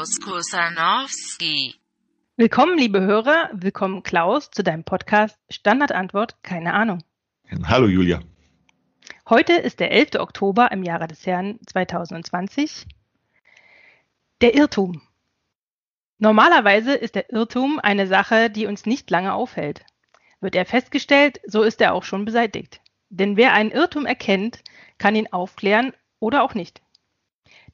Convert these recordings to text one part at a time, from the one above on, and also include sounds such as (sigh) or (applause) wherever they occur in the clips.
Klaus Kusanowski. Willkommen, liebe Hörer. Willkommen, Klaus, zu deinem Podcast Standardantwort, keine Ahnung. Hallo Julia. Heute ist der 11. Oktober im Jahre des Herrn 2020. Der Irrtum. Normalerweise ist der Irrtum eine Sache, die uns nicht lange aufhält. Wird er festgestellt, so ist er auch schon beseitigt. Denn wer einen Irrtum erkennt, kann ihn aufklären oder auch nicht.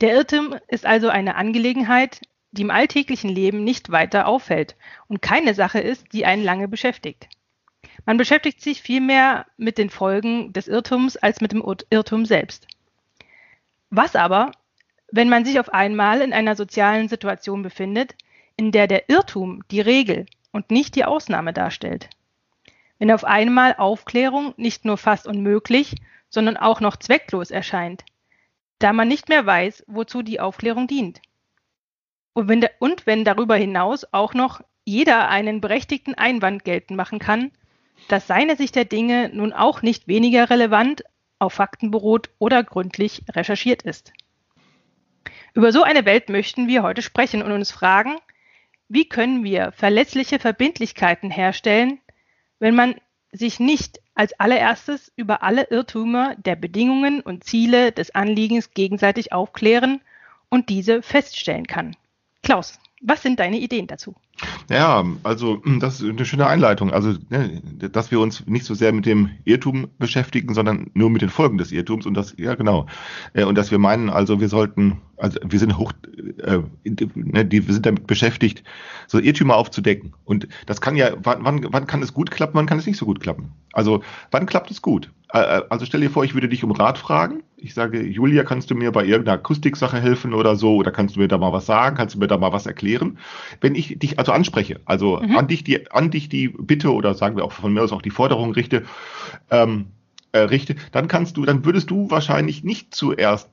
Der Irrtum ist also eine Angelegenheit, die im alltäglichen Leben nicht weiter auffällt und keine Sache ist, die einen lange beschäftigt. Man beschäftigt sich vielmehr mit den Folgen des Irrtums als mit dem Irrtum selbst. Was aber, wenn man sich auf einmal in einer sozialen Situation befindet, in der der Irrtum die Regel und nicht die Ausnahme darstellt. Wenn auf einmal Aufklärung nicht nur fast unmöglich, sondern auch noch zwecklos erscheint, da man nicht mehr weiß, wozu die Aufklärung dient. Und wenn, und wenn darüber hinaus auch noch jeder einen berechtigten Einwand geltend machen kann, dass seine Sicht der Dinge nun auch nicht weniger relevant, auf Fakten beruht oder gründlich recherchiert ist. Über so eine Welt möchten wir heute sprechen und uns fragen, wie können wir verlässliche Verbindlichkeiten herstellen, wenn man sich nicht als allererstes über alle Irrtümer der Bedingungen und Ziele des Anliegens gegenseitig aufklären und diese feststellen kann. Klaus, was sind deine Ideen dazu? Ja, also (clears throat) das ist eine schöne Einleitung. Also, ne, dass wir uns nicht so sehr mit dem Irrtum beschäftigen, sondern nur mit den Folgen des Irrtums und das, ja genau. Äh, und dass wir meinen, also wir sollten, also wir sind hoch, äh, ne, die, wir sind damit beschäftigt, so Irrtümer aufzudecken. Und das kann ja, wann, wann kann es gut klappen, wann kann es nicht so gut klappen? Also, wann klappt es gut? Äh, äh, also stell dir vor, ich würde dich um Rat fragen. Ich sage, Julia, kannst du mir bei irgendeiner Akustiksache helfen oder so? Oder kannst du mir da mal was sagen? Kannst du mir da mal was erklären? Wenn ich dich also anspreche, also mhm. an dich die, an dich die Bitte oder sagen wir auch von mir aus auch die Forderung richte, ähm, äh, richte, dann kannst du, dann würdest du wahrscheinlich nicht zuerst,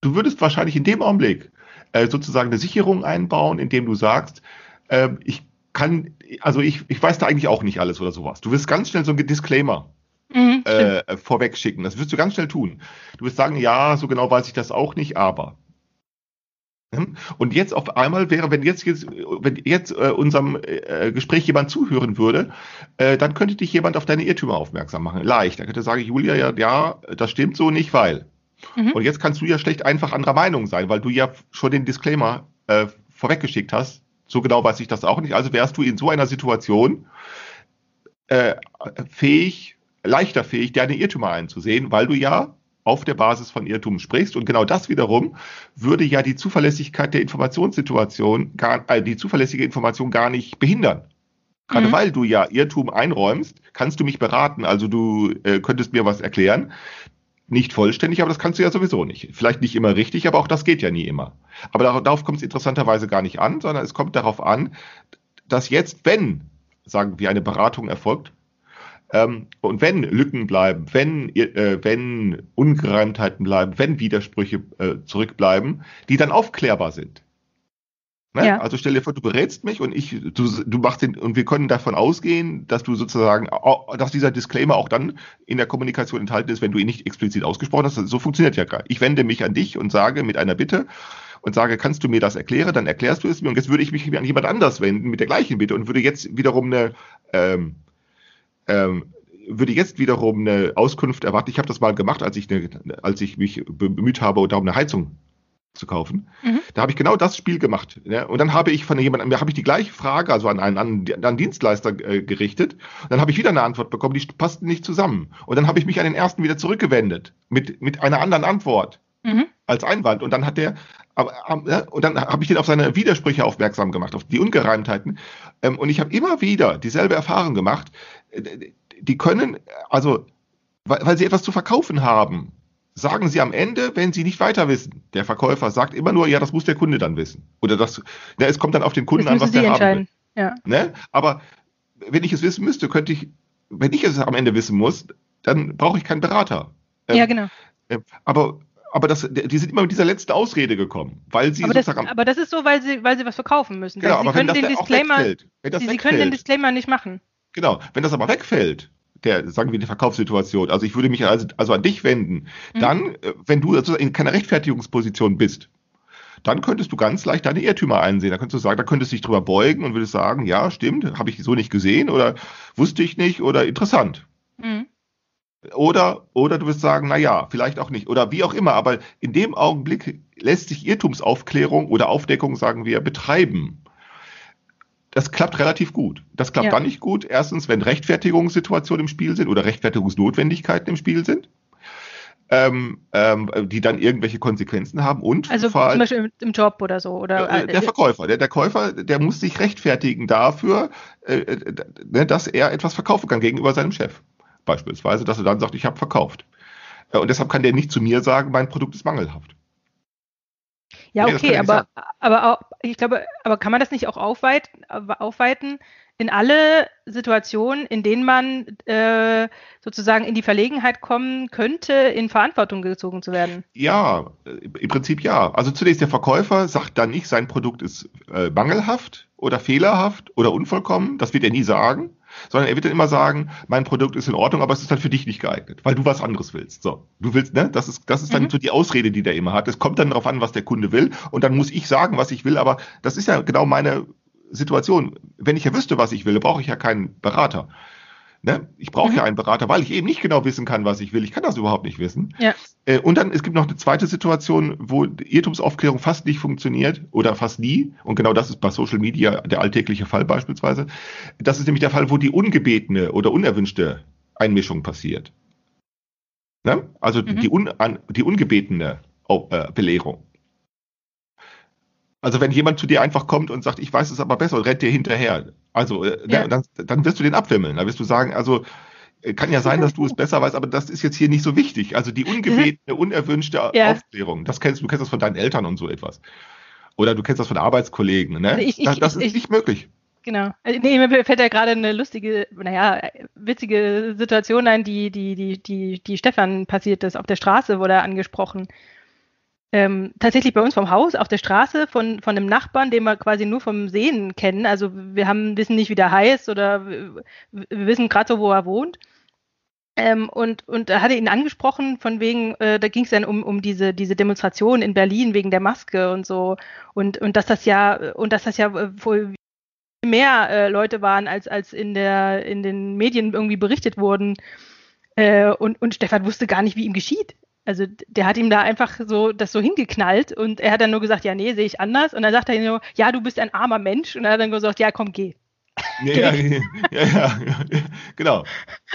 du würdest wahrscheinlich in dem Augenblick äh, sozusagen eine Sicherung einbauen, indem du sagst, äh, ich kann, also ich, ich weiß da eigentlich auch nicht alles oder sowas. Du wirst ganz schnell so ein Disclaimer mhm, äh, vorweg schicken. Das wirst du ganz schnell tun. Du wirst sagen, ja, so genau weiß ich das auch nicht, aber. Hm? Und jetzt auf einmal wäre, wenn jetzt, jetzt wenn jetzt äh, unserem äh, Gespräch jemand zuhören würde, äh, dann könnte dich jemand auf deine Irrtümer aufmerksam machen. Leicht. Da könnte sagen, Julia, ja, ja, das stimmt so nicht, weil. Mhm. Und jetzt kannst du ja schlecht einfach anderer Meinung sein, weil du ja schon den Disclaimer äh, vorweggeschickt hast. So genau weiß ich das auch nicht. Also wärst du in so einer Situation äh, fähig, leichter fähig, deine Irrtümer einzusehen, weil du ja auf der Basis von Irrtum sprichst. Und genau das wiederum würde ja die Zuverlässigkeit der Informationssituation, gar, äh, die zuverlässige Information gar nicht behindern. Gerade mhm. weil du ja Irrtum einräumst, kannst du mich beraten. Also du äh, könntest mir was erklären. Nicht vollständig, aber das kannst du ja sowieso nicht. Vielleicht nicht immer richtig, aber auch das geht ja nie immer. Aber darauf, darauf kommt es interessanterweise gar nicht an, sondern es kommt darauf an, dass jetzt, wenn, sagen wir, eine Beratung erfolgt, ähm, und wenn Lücken bleiben, wenn, äh, wenn Ungereimtheiten bleiben, wenn Widersprüche äh, zurückbleiben, die dann aufklärbar sind. Ne? Ja. Also stell dir vor, du berätst mich und ich, du, du machst den, und wir können davon ausgehen, dass du sozusagen, dass dieser Disclaimer auch dann in der Kommunikation enthalten ist, wenn du ihn nicht explizit ausgesprochen hast. So funktioniert ja gerade. Ich wende mich an dich und sage mit einer Bitte und sage, kannst du mir das erklären? Dann erklärst du es mir und jetzt würde ich mich an jemand anders wenden mit der gleichen Bitte und würde jetzt wiederum eine, ähm, ähm, würde jetzt wiederum eine Auskunft erwarten. Ich habe das mal gemacht, als ich, eine, als ich mich bemüht habe, darum eine Heizung zu kaufen. Mhm. Da habe ich genau das Spiel gemacht. Ja? Und dann habe ich von jemandem, habe ich die gleiche Frage, also an einen, an einen Dienstleister äh, gerichtet. Dann habe ich wieder eine Antwort bekommen, die passten nicht zusammen. Und dann habe ich mich an den ersten wieder zurückgewendet mit, mit einer anderen Antwort mhm. als Einwand. Und dann hat der, aber, und dann habe ich den auf seine Widersprüche aufmerksam gemacht, auf die Ungereimtheiten. Ähm, und ich habe immer wieder dieselbe Erfahrung gemacht die können, also, weil, weil sie etwas zu verkaufen haben, sagen sie am Ende, wenn sie nicht weiter wissen. Der Verkäufer sagt immer nur, ja, das muss der Kunde dann wissen. Oder das, ja, es kommt dann auf den Kunden an, was der haben will. Ja. Ne? Aber wenn ich es wissen müsste, könnte ich, wenn ich es am Ende wissen muss, dann brauche ich keinen Berater. Ähm, ja, genau. Ähm, aber aber das, die sind immer mit dieser letzten Ausrede gekommen, weil sie aber das, aber das ist so, weil sie, weil sie was verkaufen müssen. Genau, sie aber können wenn das den Disclaimer, wegfällt, wenn das sie wegfällt, können den Disclaimer nicht machen. Genau, wenn das aber wegfällt, der, sagen wir, die Verkaufssituation, also ich würde mich also, also an dich wenden, Mhm. dann, äh, wenn du in keiner Rechtfertigungsposition bist, dann könntest du ganz leicht deine Irrtümer einsehen. Da könntest du sagen, da könntest du dich drüber beugen und würdest sagen, ja, stimmt, habe ich so nicht gesehen oder wusste ich nicht oder interessant. Mhm. Oder, oder du wirst sagen, na ja, vielleicht auch nicht. Oder wie auch immer. Aber in dem Augenblick lässt sich Irrtumsaufklärung oder Aufdeckung, sagen wir, betreiben. Das klappt relativ gut. Das klappt Ja. dann nicht gut. Erstens, wenn Rechtfertigungssituationen im Spiel sind oder Rechtfertigungsnotwendigkeiten im Spiel sind, ähm, ähm, die dann irgendwelche Konsequenzen haben. Und Also vor zum Beispiel im, Job oder so. Oder, äh, der Verkäufer, der, der Käufer, der muss sich rechtfertigen dafür, äh, äh, ne, dass er etwas verkaufen kann gegenüber seinem Chef. Beispielsweise, dass er dann sagt, ich habe verkauft. Äh, Und deshalb kann der nicht zu mir sagen, mein Produkt ist mangelhaft. Ja, Nee, okay, aber, aber auch, ich glaube, aber kann man das nicht auch aufweiten, aufweiten in alle Situationen, in denen man äh, sozusagen in die Verlegenheit kommen könnte, in Verantwortung gezogen zu werden? Ja, äh, im Prinzip ja. Also zunächst der Verkäufer sagt dann nicht, sein Produkt ist äh, mangelhaft oder fehlerhaft oder unvollkommen. Das wird er nie sagen. Sondern er wird dann immer sagen, mein Produkt ist in Ordnung, aber es ist dann für dich nicht geeignet, weil du was anderes willst. So, du willst, ne? Das ist, das ist dann Mhm. so die Ausrede, die der immer hat. Es kommt dann darauf an, was der Kunde will, und dann muss ich sagen, was ich will. Aber das ist ja genau meine Situation. Wenn ich ja wüsste, was ich will, brauche ich ja keinen Berater. Ne? Ich brauche Mhm. ja einen Berater, weil ich eben nicht genau wissen kann, was ich will. Ich kann das überhaupt nicht wissen. Ja. Äh, Und dann, es gibt noch eine zweite Situation, wo Irrtumsaufklärung fast nicht funktioniert oder fast nie. Und genau das ist bei Social Media der alltägliche Fall beispielsweise. Das ist nämlich der Fall, wo die ungebetene oder unerwünschte Einmischung passiert. Ne? Also Mhm. die, un, an, die ungebetene äh, Belehrung. Also wenn jemand zu dir einfach kommt und sagt, ich weiß es aber besser und rennt dir hinterher, also äh, Ja. dann, dann wirst du den abwimmeln. Da wirst du sagen, also äh, kann ja sein, dass du es besser weißt, aber das ist jetzt hier nicht so wichtig. Also die ungebetene, unerwünschte Ja. Aufklärung, das kennst du kennst das von deinen Eltern und so etwas. Oder du kennst das von Arbeitskollegen, ne? Also ich- ich- das, das ist ich- nicht möglich. Genau. Also, Nee, mir fällt ja gerade eine lustige, naja, witzige Situation ein, die, die, die, die, die Stefan passiert ist. Auf der Straße wurde er angesprochen. Ähm, tatsächlich bei uns vom Haus, auf der Straße von, von einem Nachbarn, den wir quasi nur vom Sehen kennen. Also wir haben, wissen nicht, wie der heißt oder wir, wissen gerade so, wo er wohnt. Ähm, und, und da hatte ihn angesprochen, von wegen, äh, da ging es dann um, um diese, diese Demonstration in Berlin wegen der Maske und so. Und, und dass das ja, und dass das ja wohl mehr äh, Leute waren, als, als in, der, in den Medien irgendwie berichtet wurden. Äh, und, und Stefan wusste gar nicht, wie ihm geschieht. Also der hat ihm da einfach so das so hingeknallt und er hat dann nur gesagt, ja, nee, sehe ich anders. Und dann sagt er ihm nur, ja, du bist ein armer Mensch. Und er hat dann gesagt, ja, komm, geh. Ja, ja, ja, genau.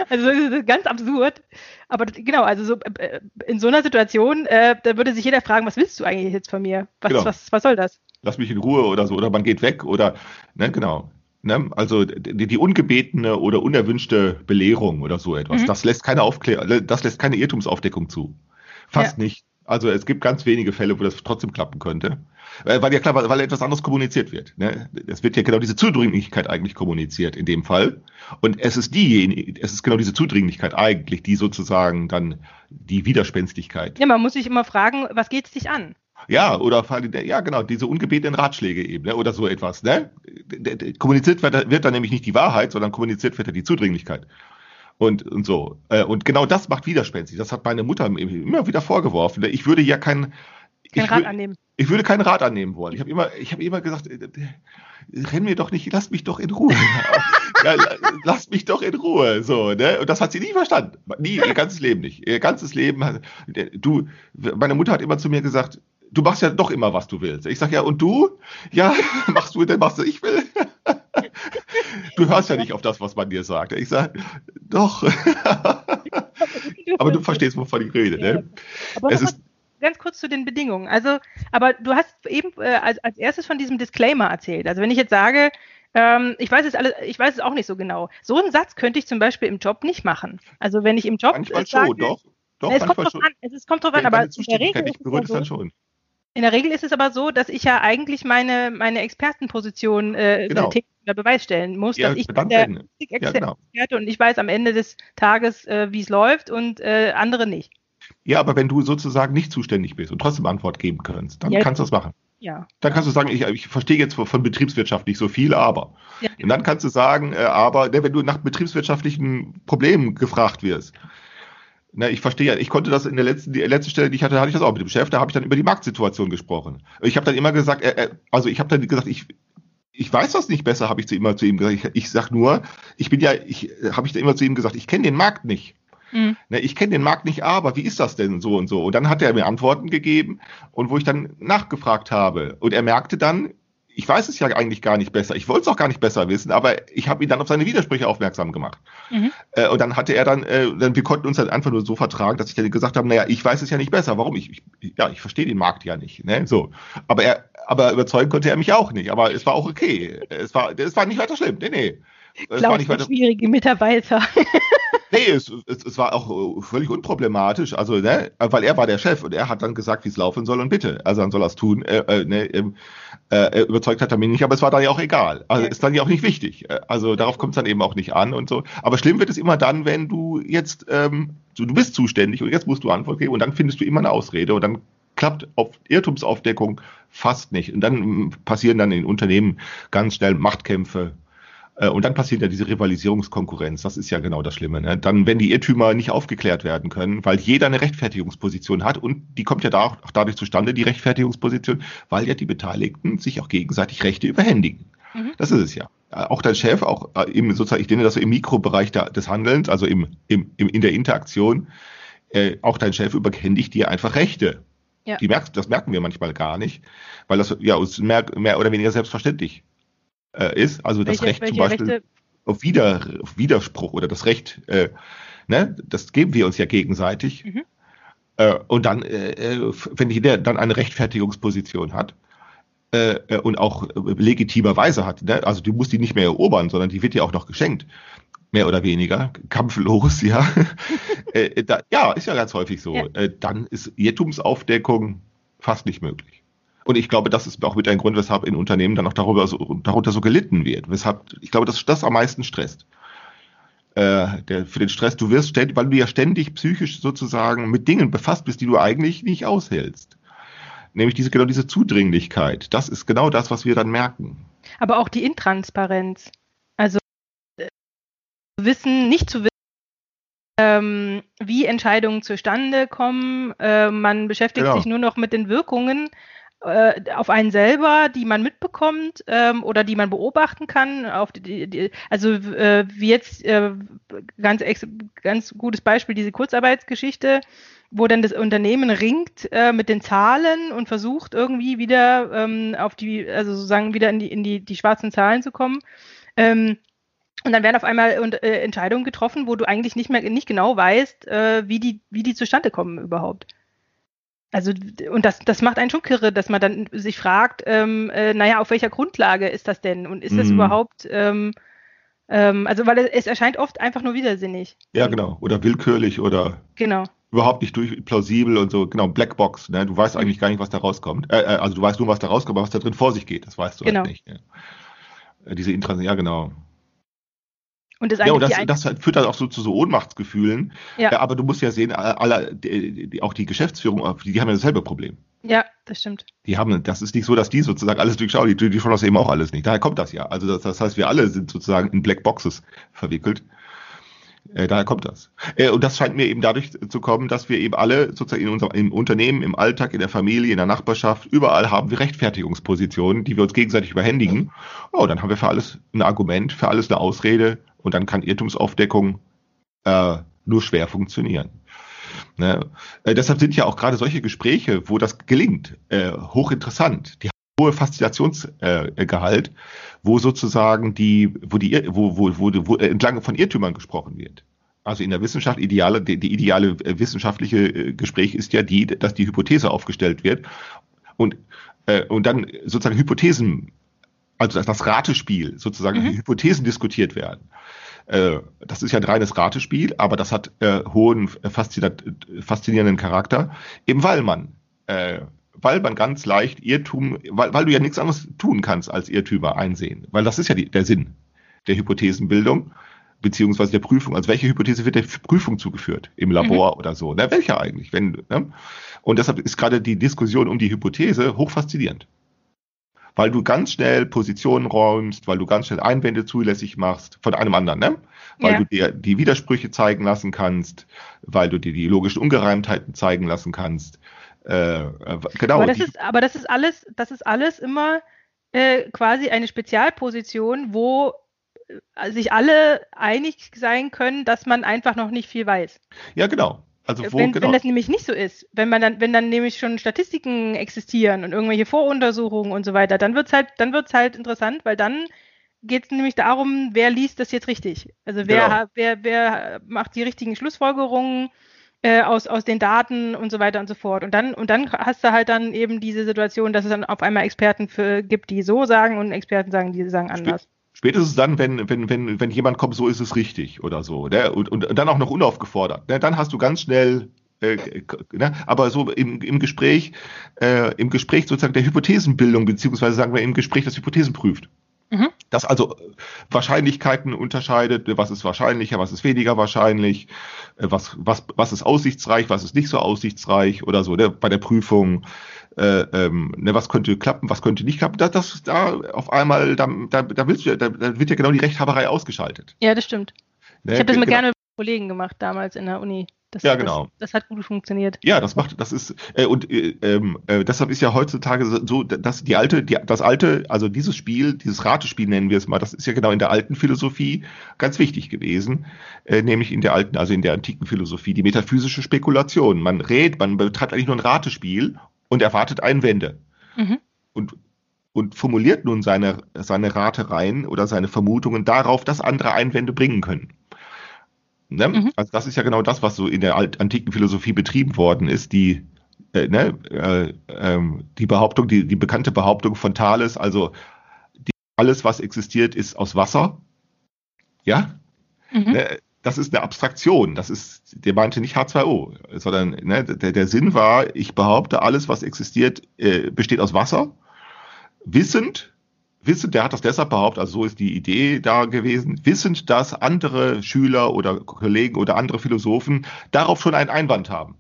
Also das ist ganz absurd. Aber genau, also so äh, in so einer Situation, äh, da würde sich jeder fragen, was willst du eigentlich jetzt von mir? Was, Genau. was, was soll das? lass mich in Ruhe oder so, oder man geht weg oder, ne, genau. Ne, also die, die ungebetene oder unerwünschte Belehrung oder so etwas, Mhm. das lässt keine Aufklärung, das lässt keine Irrtumsaufdeckung zu. Fast nicht. Also es gibt ganz wenige Fälle, wo das trotzdem klappen könnte. Äh, Weil ja klar, weil, weil etwas anderes kommuniziert wird. Ne? Es wird ja genau diese Zudringlichkeit eigentlich kommuniziert in dem Fall. Und es ist diejenige, es ist genau diese Zudringlichkeit eigentlich, die sozusagen dann die Widerspenstigkeit Ja, man muss sich immer fragen, was geht es dich an? ja, oder ja, genau, diese ungebetenen Ratschläge eben, ne, oder so etwas, ne? Kommuniziert wird, wird dann nämlich nicht die Wahrheit, sondern kommuniziert wird ja die Zudringlichkeit. Und, und so. Äh, Und genau das macht widerspenstig. Das hat meine Mutter mir immer wieder vorgeworfen. Ich würde ja kein, Kein ich, Rat annehmen. ich würde keinen Rat annehmen wollen. Ich habe immer, ich habe immer gesagt, äh, äh, renn mir doch nicht, lass mich doch in Ruhe. (laughs) ja, la- lass mich doch in Ruhe. So, ne? Und das hat sie nie verstanden. Nie, ihr ganzes Leben nicht. Ihr ganzes Leben hat, du, meine Mutter hat immer zu mir gesagt, du machst ja doch immer, was du willst. Ich sag ja, und du? Ja, (laughs) machst du, machst du, ich will. Du hörst ja nicht auf das, was man dir sagt. Ich sag, doch. (laughs) (laughs) Aber du verstehst, wovon ich rede, ne? Aber Es ist, ganz kurz zu den Bedingungen. Also, aber du hast eben äh, als, als erstes von diesem Disclaimer erzählt. Also wenn ich jetzt sage, ähm, ich weiß es alles, ich weiß es auch nicht so genau. So einen Satz könnte ich zum Beispiel im Job nicht machen. Also wenn ich im Job manchmal sage, schon, doch. Doch, es kommt drauf schon. an, es kommt drauf an, aber in der, Regel ist es dann schon. In der Regel ist es aber so, dass ich ja eigentlich meine, meine Expertenposition äh, Genau. täglich unter Beweis stellen muss, Ja, dass ich bin der. Ja, Experte genau. und ich weiß am Ende des Tages, äh, wie es läuft und äh, andere nicht. Ja, aber wenn du sozusagen nicht zuständig bist und trotzdem Antwort geben kannst, dann Ja. kannst du das machen. Ja. Dann kannst du sagen, ich, ich verstehe jetzt von, von Betriebswirtschaft nicht so viel, aber. Ja. Und dann kannst du sagen, äh, aber, ne, wenn du nach betriebswirtschaftlichen Problemen gefragt wirst, na, ich verstehe ja, ich konnte das in der letzten, die letzte Stelle, die ich hatte, hatte ich das auch mit dem Chef, da habe ich dann über die Marktsituation gesprochen. Ich habe dann immer gesagt, äh, äh, also ich habe dann gesagt, ich, ich weiß das nicht besser, habe ich zu immer zu ihm gesagt. Ich, ich sag nur, ich bin ja, ich habe ich dann immer zu ihm gesagt, ich kenne den Markt nicht. Mhm. Ne, ich kenne den Markt nicht, aber wie ist das denn so und so? Und dann hat er mir Antworten gegeben und wo ich dann nachgefragt habe. Und er merkte dann, ich weiß es ja eigentlich gar nicht besser. Ich wollte es auch gar nicht besser wissen, aber ich habe ihn dann auf seine Widersprüche aufmerksam gemacht. Mhm. Äh, und dann hatte er dann, äh, dann, wir konnten uns dann einfach nur so vertragen, dass ich dann gesagt habe, naja, ich weiß es ja nicht besser. Warum? Ich, ich ja, ich verstehe den Markt ja nicht. Ne? So. Aber er, aber überzeugen konnte er mich auch nicht. Aber es war auch okay. Es war, es war nicht weiter schlimm. Nee, nee. War Klaus, weiter. schwierige Mitarbeiter. (laughs) Nee, es, es, es war auch äh, völlig unproblematisch, also ne, weil er war der Chef und er hat dann gesagt, wie es laufen soll und bitte, also dann soll er es tun. Äh, äh, ne, ähm, äh, überzeugt hat er mich nicht, aber es war dann ja auch egal. Also ist dann ja auch nicht wichtig. Äh, Also darauf kommt es dann eben auch nicht an und so. Aber schlimm wird es immer dann, wenn du jetzt, ähm, du, du bist zuständig und jetzt musst du Antwort geben und dann findest du immer eine Ausrede und dann klappt auf Irrtumsaufdeckung fast nicht. Und dann mm, passieren dann in Unternehmen ganz schnell Machtkämpfe, äh, Und dann passiert ja diese Rivalisierungskonkurrenz. Das ist ja genau das Schlimme. Ne? Dann, wenn die Irrtümer nicht aufgeklärt werden können, weil jeder eine Rechtfertigungsposition hat und die kommt ja da auch dadurch zustande, die Rechtfertigungsposition, weil ja die Beteiligten sich auch gegenseitig Rechte überhändigen. Mhm. Das ist es ja. Äh, Auch dein Chef, auch äh, im sozusagen, ich nenne das so im Mikrobereich der, des Handelns, also im, im, im, in der Interaktion, äh, auch dein Chef überhändigt dir einfach Rechte. Ja. Die merkst, das merken wir manchmal gar nicht, weil das ja uns mehr, mehr oder weniger selbstverständlich äh, ist. Also das Welche- Recht zum Beispiel Rechte? auf, Wider, auf Widerspruch oder das Recht, äh, ne, das geben wir uns ja gegenseitig. Mhm. Äh, und dann, äh, äh, wenn jeder dann eine Rechtfertigungsposition hat äh, und auch legitimerweise hat, ne, also du musst die nicht mehr erobern, sondern die wird dir auch noch geschenkt. Mehr oder weniger, kampflos, ja. (laughs) äh, da, ja, ist ja ganz häufig so. Ja. Äh, dann ist Irrtumsaufdeckung fast nicht möglich. Und ich glaube, das ist auch mit ein Grund, weshalb in Unternehmen dann auch darüber so, darunter so gelitten wird. Weshalb, ich glaube, dass das am meisten stresst. Äh, der, für den Stress, du wirst ständig, weil du ja ständig psychisch sozusagen mit Dingen befasst bist, die du eigentlich nicht aushältst. Nämlich diese, genau diese Zudringlichkeit. Das ist genau das, was wir dann merken. Aber auch die Intransparenz. Also äh, wissen, nicht zu wissen, ähm, wie Entscheidungen zustande kommen. Äh, man beschäftigt Genau. sich nur noch mit den Wirkungen äh, auf einen selber, die man mitbekommt ähm, oder die man beobachten kann. Auf die, die, also äh, wie jetzt äh, ganz, ganz gutes Beispiel diese Kurzarbeitsgeschichte, wo dann das Unternehmen ringt äh, mit den Zahlen und versucht irgendwie wieder ähm, auf die, also sozusagen wieder in die, in die, die schwarzen Zahlen zu kommen. Ähm, und dann werden auf einmal und, äh, Entscheidungen getroffen, wo du eigentlich nicht mehr nicht genau weißt, äh, wie die wie die zustande kommen überhaupt. Also und das das macht einen schon kirre, dass man dann sich fragt, ähm, äh, naja, auf welcher Grundlage ist das denn und ist das Mhm. überhaupt ähm, ähm, also weil es, es erscheint oft einfach nur widersinnig. Ja, genau. Oder willkürlich oder Genau. überhaupt nicht durch, plausibel und so. Genau, Blackbox. Ne? Du weißt eigentlich gar nicht, was da rauskommt. Äh, äh, also du weißt nur, was da rauskommt, aber was da drin vor sich geht, das weißt du Genau. halt nicht. Ja. Äh, Diese Intras, ja genau. Und das Ja, und das, das führt dann auch so zu so Ohnmachtsgefühlen. Ja. Äh, aber du musst ja sehen, alle, die, auch die Geschäftsführung, die, die haben ja dasselbe Problem. ja, das stimmt. Die haben, das ist nicht so, dass die sozusagen alles durchschauen, die, die schauen das eben auch alles nicht. Daher kommt das ja. Also das, das heißt, wir alle sind sozusagen in Black Boxes verwickelt. Äh, daher kommt das. Äh, und das scheint mir eben dadurch zu kommen, dass wir eben alle sozusagen in unserem im Unternehmen, im Alltag, in der Familie, in der Nachbarschaft, überall haben wir Rechtfertigungspositionen, die wir uns gegenseitig überhändigen. Oh, dann haben wir für alles ein Argument, für alles eine Ausrede und dann kann Irrtumsaufdeckung äh, nur schwer funktionieren. Ne? Äh, deshalb sind ja auch gerade solche Gespräche, wo das gelingt, äh, hochinteressant. Die hohe Faszinationsgehalt, äh, wo sozusagen die, wo die, wo, wo, wo, wo entlang von Irrtümern gesprochen wird. Also in der Wissenschaft ideale, die, die ideale äh, wissenschaftliche äh, Gespräch ist ja die, dass die Hypothese aufgestellt wird und äh, und dann sozusagen Hypothesen, also das, das Ratespiel sozusagen Mhm. Hypothesen diskutiert werden. Äh, das ist ja ein reines Ratespiel, aber das hat äh, hohen äh, faszinierenden Charakter, eben weil man äh, weil man ganz leicht Irrtum, weil, weil du ja nichts anderes tun kannst als Irrtümer einsehen, weil das ist ja die, der Sinn der Hypothesenbildung beziehungsweise der Prüfung. Also welche Hypothese wird der Prüfung zugeführt im Labor oder so? Na, welche eigentlich? Wenn, ne? Und deshalb ist gerade die Diskussion um die Hypothese hochfaszinierend. Weil du ganz schnell Positionen räumst, weil du ganz schnell Einwände zulässig machst von einem anderen, ne? Weil Ja. du dir die Widersprüche zeigen lassen kannst, weil du dir die logischen Ungereimtheiten zeigen lassen kannst. Äh, äh, genau. aber das die- ist, aber das ist alles, das ist alles immer äh, quasi eine Spezialposition, wo äh, sich alle einig sein können, dass man einfach noch nicht viel weiß. ja, genau. Also wo, wenn, genau. wenn das nämlich nicht so ist, wenn man dann, wenn dann nämlich schon Statistiken existieren und irgendwelche Voruntersuchungen und so weiter, dann wird's halt, dann wird's halt interessant, weil dann geht es nämlich darum, wer liest das jetzt richtig. Also wer, Genau. wer, wer macht die richtigen Schlussfolgerungen äh, aus, aus den Daten und so weiter und so fort. Und dann, und dann hast du halt dann eben diese Situation, dass es dann auf einmal Experten für, gibt, die so sagen und Experten sagen, die sagen anders. Spätestens dann, wenn, wenn, wenn, wenn jemand kommt, so ist es richtig oder so. Ne? Und, und dann auch noch unaufgefordert. Ne? Dann hast du ganz schnell, äh, ne? aber so im, im Gespräch, äh, im Gespräch sozusagen der Hypothesenbildung, beziehungsweise sagen wir im Gespräch das Hypothesen prüft. Mhm. Das also Wahrscheinlichkeiten unterscheidet, was ist wahrscheinlicher, was ist weniger wahrscheinlich, äh, was, was, was ist aussichtsreich, was ist nicht so aussichtsreich oder so, ne? bei der Prüfung äh, ähm, ne, was könnte klappen, was könnte nicht klappen, das, das da auf einmal, da, da, da, willst du, da, da wird ja genau die Rechthaberei ausgeschaltet. Ja, das stimmt. Ne? Ich habe das mal Genau. gerne mit Kollegen gemacht damals in der Uni. Das, Ja, genau. Das, das hat gut funktioniert. Ja, das macht, das ist äh, und äh, ähm, äh, deshalb ist ja heutzutage so- dass die alte, die, das alte, also dieses Spiel, dieses Ratespiel nennen wir es mal, das ist ja genau in der alten Philosophie ganz wichtig gewesen, äh, nämlich in der alten, also in der antiken Philosophie, die metaphysische Spekulation. Man redet, man betreibt eigentlich nur ein Ratespiel und erwartet Einwände. Mhm. und, und formuliert nun seine, seine Ratereien oder seine Vermutungen darauf, dass andere Einwände bringen können. Ne? Mhm. Also das ist ja genau das, was so in der antiken Philosophie betrieben worden ist, die, äh, ne, äh, ähm, die Behauptung, die, die bekannte Behauptung von Thales, also die, alles, was existiert, ist aus Wasser. Ja, Mhm. Ne, das ist eine Abstraktion. Das ist, der meinte nicht H2O, sondern ne, der, der Sinn war, ich behaupte, alles, was existiert, äh, besteht aus Wasser. Wissend, wissend, der hat das deshalb behauptet, also so ist die Idee da gewesen, wissend, dass andere Schüler oder Kollegen oder andere Philosophen darauf schon einen Einwand haben.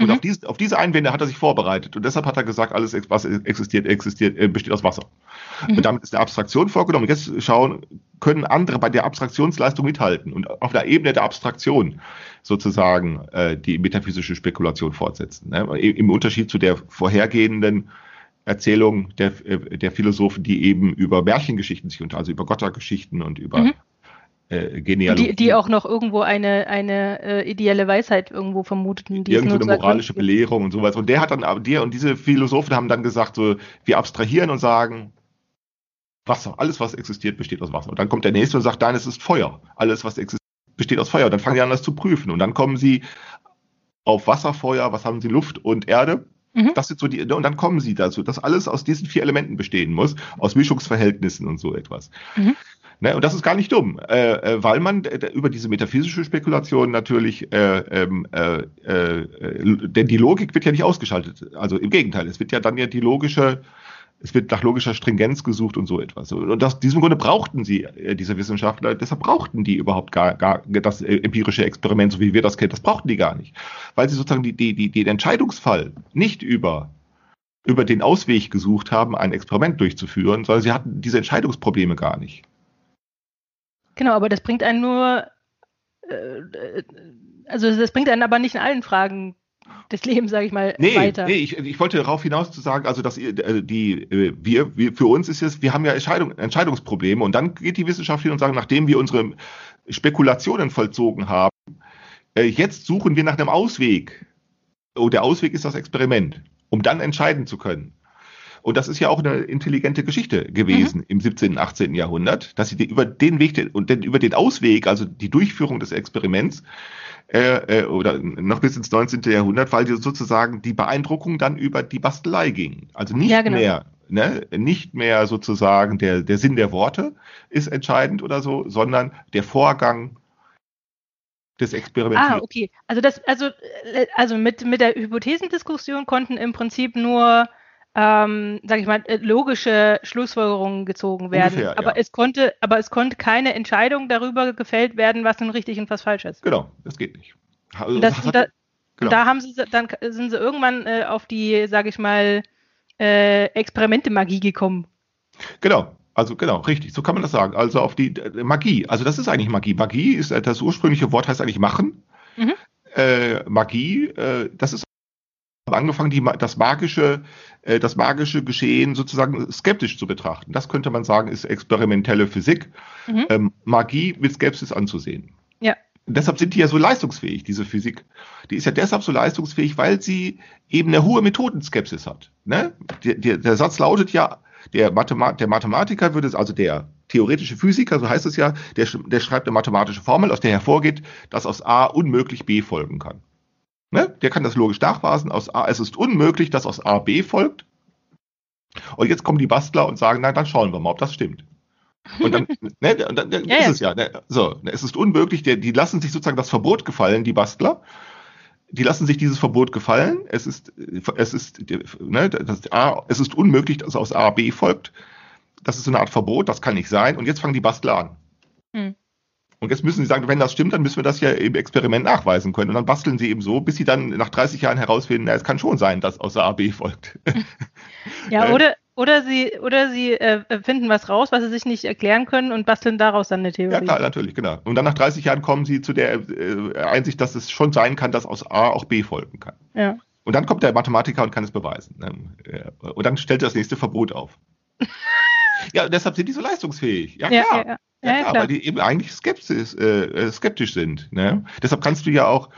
Und Mhm. auf, diese, auf diese Einwände hat er sich vorbereitet. Und deshalb hat er gesagt, alles, was existiert, existiert, äh, besteht aus Wasser. Mhm. Und damit ist eine Abstraktion vorgenommen. Und jetzt schauen, können andere bei der Abstraktionsleistung mithalten und auf der Ebene der Abstraktion sozusagen äh, die metaphysische Spekulation fortsetzen. Ne? Im Unterschied zu der vorhergehenden Erzählung der, äh, der Philosophen, die eben über Märchengeschichten sich unter, also über Gottergeschichten und über Mhm. Äh, Genealogie. Die, die auch noch irgendwo eine, eine äh, ideelle Weisheit irgendwo vermuteten. Die irgendwo eine moralische ergründen Belehrung und sowas. Und der hat dann, der und diese Philosophen haben dann gesagt, so, wir abstrahieren und sagen, Wasser, alles was existiert, besteht aus Wasser. Und dann kommt der nächste und sagt, nein, es ist Feuer. Alles was existiert, besteht aus Feuer. Und dann fangen die an, das zu prüfen. Und dann kommen sie auf Wasser, Feuer, was haben sie, Luft und Erde. Mhm. Das sind so die, und dann kommen sie dazu, dass alles aus diesen vier Elementen bestehen muss, aus Mischungsverhältnissen und so etwas. Mhm. Ne, und das ist gar nicht dumm, äh, äh, weil man über diese metaphysische Spekulation natürlich, äh, ähm, äh, äh, denn die Logik wird ja nicht ausgeschaltet. Also im Gegenteil, es wird ja dann ja die logische, es wird nach logischer Stringenz gesucht und so etwas. Und aus diesem Grunde brauchten sie, äh, diese Wissenschaftler, deshalb brauchten die überhaupt gar, gar das empirische Experiment, so wie wir das kennen, das brauchten die gar nicht. Weil sie sozusagen die, die, die, den Entscheidungsfall nicht über über den Ausweg gesucht haben, ein Experiment durchzuführen, sondern sie hatten diese Entscheidungsprobleme gar nicht. Genau, aber das bringt einen nur, äh, äh, also das bringt einen aber nicht in allen Fragen des Lebens, sage ich mal, Nee, weiter. nee ich, ich wollte darauf hinaus zu sagen, also dass ihr, äh, die, äh, wir, wir, für uns ist es, wir haben ja Entscheidung, Entscheidungsprobleme und dann geht die Wissenschaft hin und sagt, nachdem wir unsere Spekulationen vollzogen haben, jetzt suchen wir nach einem Ausweg. Oh, der Ausweg ist das Experiment, um dann entscheiden zu können. Und das ist ja auch eine intelligente Geschichte gewesen im 17., 18. Jahrhundert, dass sie die- über den Weg und den, über den Ausweg, also die Durchführung des Experiments, äh, äh, oder noch bis ins 19. Jahrhundert, weil die sozusagen die Beeindruckung dann über die Bastelei ging. Also nicht Ja, genau. mehr, ne, nicht mehr sozusagen der, der Sinn der Worte ist entscheidend oder so, sondern der Vorgang des Experimentieren. Ah, okay. Also das, also, äh, also mit, mit der Hypothesendiskussion konnten im Prinzip nur, ähm, sag ich mal, äh, logische Schlussfolgerungen gezogen werden. Ungefähr, aber ja. es konnte, aber es konnte keine Entscheidung darüber gefällt werden, was nun richtig und was falsch ist. Genau, das geht nicht. Also das, hat- da, genau. da haben sie, dann sind sie irgendwann äh, auf die, sag ich mal, äh, Experimente-Magie gekommen. Genau. Also genau, richtig, so kann man das sagen. Also auf die äh, Magie, also das ist eigentlich Magie. Magie ist äh, das ursprüngliche Wort heißt eigentlich machen. Mhm. Äh, Magie, äh, das ist angefangen, die, das magische, äh, das magische Geschehen sozusagen skeptisch zu betrachten. Das könnte man sagen, ist experimentelle Physik. Mhm. Ähm, Magie mit Skepsis anzusehen. Ja. Und deshalb sind die ja so leistungsfähig, diese Physik. Die ist ja deshalb so leistungsfähig, weil sie eben eine hohe Methodenskepsis hat. Ne? Der, der, der Satz lautet ja, der, Mathema der Mathematiker würde, also der theoretische Physiker, so heißt es ja, der, der schreibt eine mathematische Formel, aus der hervorgeht, dass aus A unmöglich B folgen kann. Ne? Der kann das logisch nachweisen. Aus A, es ist unmöglich, dass aus A B folgt. Und jetzt kommen die Bastler und sagen, nein, dann schauen wir mal, ob das stimmt. Und dann, (laughs) ne, und dann, dann Ja, ist ja. es ja. Ne, so, ne, es ist unmöglich, die, die lassen sich sozusagen das Verbot gefallen, die Bastler. Die lassen sich dieses Verbot gefallen. Es ist, es ist, ne, das A, es ist unmöglich, dass aus A B folgt. Das ist so eine Art Verbot, das kann nicht sein. Und jetzt fangen die Bastler an. Hm. Und jetzt müssen sie sagen, wenn das stimmt, dann müssen wir das ja im Experiment nachweisen können. Und dann basteln sie eben so, bis sie dann nach 30 Jahren herausfinden, na, es kann schon sein, dass aus A B folgt. (laughs) Ja, Äh. oder, oder sie, oder sie äh, finden was raus, was sie sich nicht erklären können und basteln daraus dann eine Theorie. Ja, klar, natürlich, genau. Und dann nach 30 Jahren kommen sie zu der äh, Einsicht, dass es schon sein kann, dass aus A auch B folgen kann. Ja. Und dann kommt der Mathematiker und kann es beweisen. Ja. Und dann stellt er das nächste Verbot auf. (laughs) ja, deshalb sind die so leistungsfähig. Ja, klar. ja, ja. Ja, Ja, klar, klar. weil die eben eigentlich skeptisch, äh, äh, skeptisch sind. Ne? Deshalb kannst du ja auch,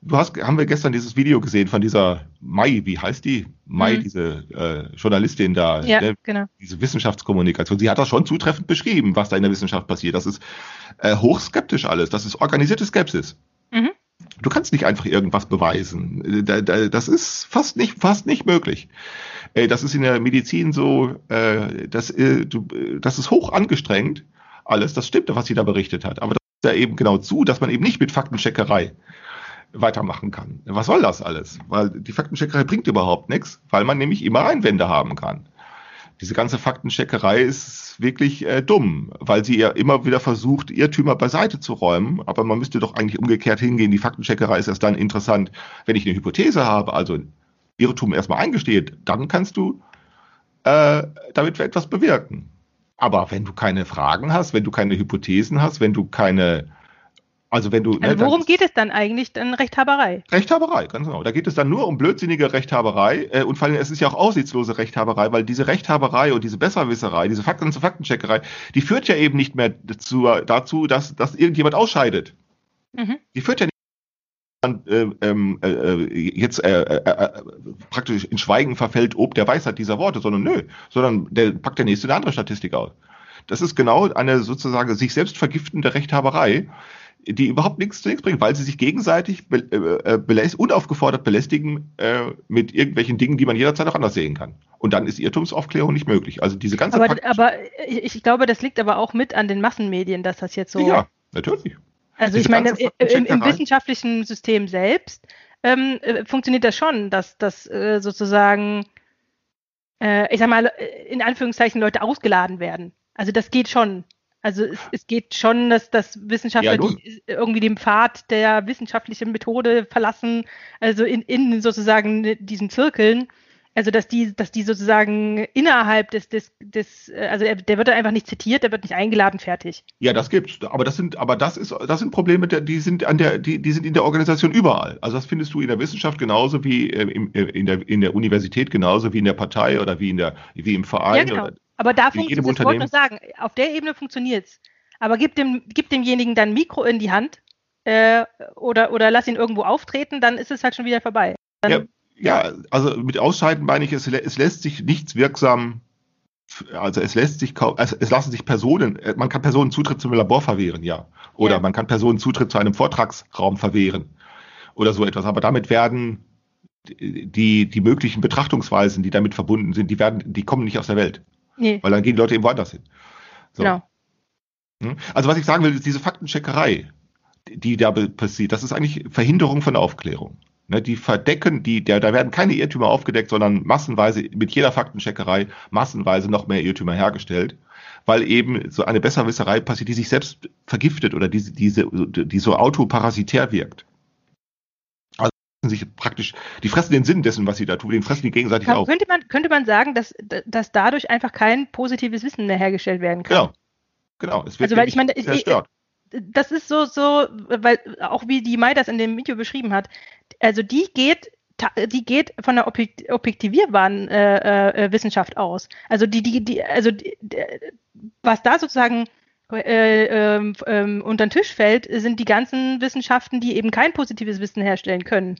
du hast, haben wir gestern dieses Video gesehen von dieser Mai, wie heißt die? Mai, Mhm. diese äh, Journalistin da, Ja, ne? genau. diese Wissenschaftskommunikation. Sie hat das schon zutreffend beschrieben, was da in der Wissenschaft passiert. Das ist äh, hochskeptisch alles. Das ist organisierte Skepsis. Mhm. Du kannst nicht einfach irgendwas beweisen. Äh, Da, da, das ist fast nicht, fast nicht möglich. Äh, Das ist in der Medizin so, äh, das, das ist hoch angestrengt. Alles, das stimmt, was sie da berichtet hat. Aber das ist ja eben genau zu, dass man eben nicht mit Faktencheckerei weitermachen kann. Was soll das alles? Weil die Faktencheckerei bringt überhaupt nichts, weil man nämlich immer Einwände haben kann. Diese ganze Faktencheckerei ist wirklich äh, dumm, weil sie ja immer wieder versucht, Irrtümer beiseite zu räumen. Aber man müsste doch eigentlich umgekehrt hingehen. Die Faktencheckerei ist erst dann interessant, wenn ich eine Hypothese habe, also Irrtum erstmal eingesteht. Dann kannst du äh, damit etwas bewirken. Aber wenn du keine Fragen hast, wenn du keine Hypothesen hast, wenn du keine, also wenn du, ne, Also dann worum geht es dann eigentlich? Dann Rechthaberei. Rechthaberei, ganz genau. Da geht es dann nur um blödsinnige Rechthaberei äh, und vor allem es ist ja auch aussichtslose Rechthaberei, weil diese Rechthaberei und diese Besserwisserei, diese Fakten zu Faktencheckerei, die führt ja eben nicht mehr dazu, dazu dass, dass irgendjemand ausscheidet. Mhm. Die führt ja nicht äh, äh, jetzt äh, äh, äh, praktisch in Schweigen verfällt ob der Weisheit dieser Worte, sondern nö, sondern der packt der nächste eine andere Statistik aus. Das ist genau eine sozusagen sich selbst vergiftende Rechthaberei, die überhaupt nichts zu nichts bringt, weil sie sich gegenseitig be äh, äh, beläst unaufgefordert belästigen äh, mit irgendwelchen Dingen, die man jederzeit auch anders sehen kann. Und dann ist Irrtumsaufklärung nicht möglich. Also diese ganze Aber, aber ich, ich glaube, das liegt aber auch mit an den Massenmedien, dass das jetzt so. ja, natürlich. Also diese ich meine, im, im wissenschaftlichen System selbst ähm, äh, funktioniert das schon, dass, dass äh, sozusagen, äh, ich sag mal, in Anführungszeichen Leute ausgeladen werden. Also das geht schon. Also es, es geht schon, dass, dass Wissenschaftler Ja, die irgendwie den Pfad der wissenschaftlichen Methode verlassen, also in, in sozusagen diesen Zirkeln. Also dass die, dass die sozusagen innerhalb des, des, des, äh, also der, der wird dann einfach nicht zitiert, der wird nicht eingeladen, fertig. Ja, das gibt's. Aber das sind, aber das ist, das sind Probleme, die sind an der, die, die sind in der Organisation überall. Also das findest du in der Wissenschaft genauso wie äh, im, äh, in der, in der Universität genauso wie in der Partei oder wie in der, wie im Ja, Verein. genau. Oder, Aber da funktioniert, ich wollte nur Unternehmen. sagen, auf der Ebene funktioniert's. Aber gib, dem, gib demjenigen dann ein Mikro in die Hand äh, oder, oder lass ihn irgendwo auftreten, dann ist es halt schon wieder vorbei. Dann, Ja. ja, also mit Ausscheiden meine ich, es, es lässt sich nichts wirksam, also es lässt sich kaum, also es lassen sich Personen, äh, man kann Personen Zutritt zum Labor verwehren, ja. Oder Ja. man kann Personen Zutritt zu einem Vortragsraum verwehren. Oder so etwas. Aber damit werden die, die möglichen Betrachtungsweisen, die damit verbunden sind, die werden, die kommen nicht aus der Welt. Nee, Weil dann gehen die Leute eben woanders hin. So. genau. Hm? Also was ich sagen will, ist diese Faktencheckerei, die da passiert, das ist eigentlich Verhinderung von Aufklärung. Ne, die verdecken, die, der, da werden keine Irrtümer aufgedeckt, sondern massenweise mit jeder Faktencheckerei massenweise noch mehr Irrtümer hergestellt, weil eben so eine Besserwisserei passiert, die sich selbst vergiftet oder diese, diese, die so autoparasitär wirkt. Fressen sich praktisch, die fressen den Sinn dessen, was sie da tun, den fressen die gegenseitig auf. könnte, man, könnte man sagen, dass, dass dadurch einfach kein positives Wissen mehr hergestellt werden kann? Genau. Genau. Es wird Also, weil ich meine, zerstört. das ist so, so, weil auch wie die Mai das in dem Video beschrieben hat, also die geht, die geht von der objek- objektivierbaren äh, äh, Wissenschaft aus. Also die, die, die, also die, die, was da sozusagen äh, ähm, ähm, unter den Tisch fällt, sind die ganzen Wissenschaften, die eben kein positives Wissen herstellen können.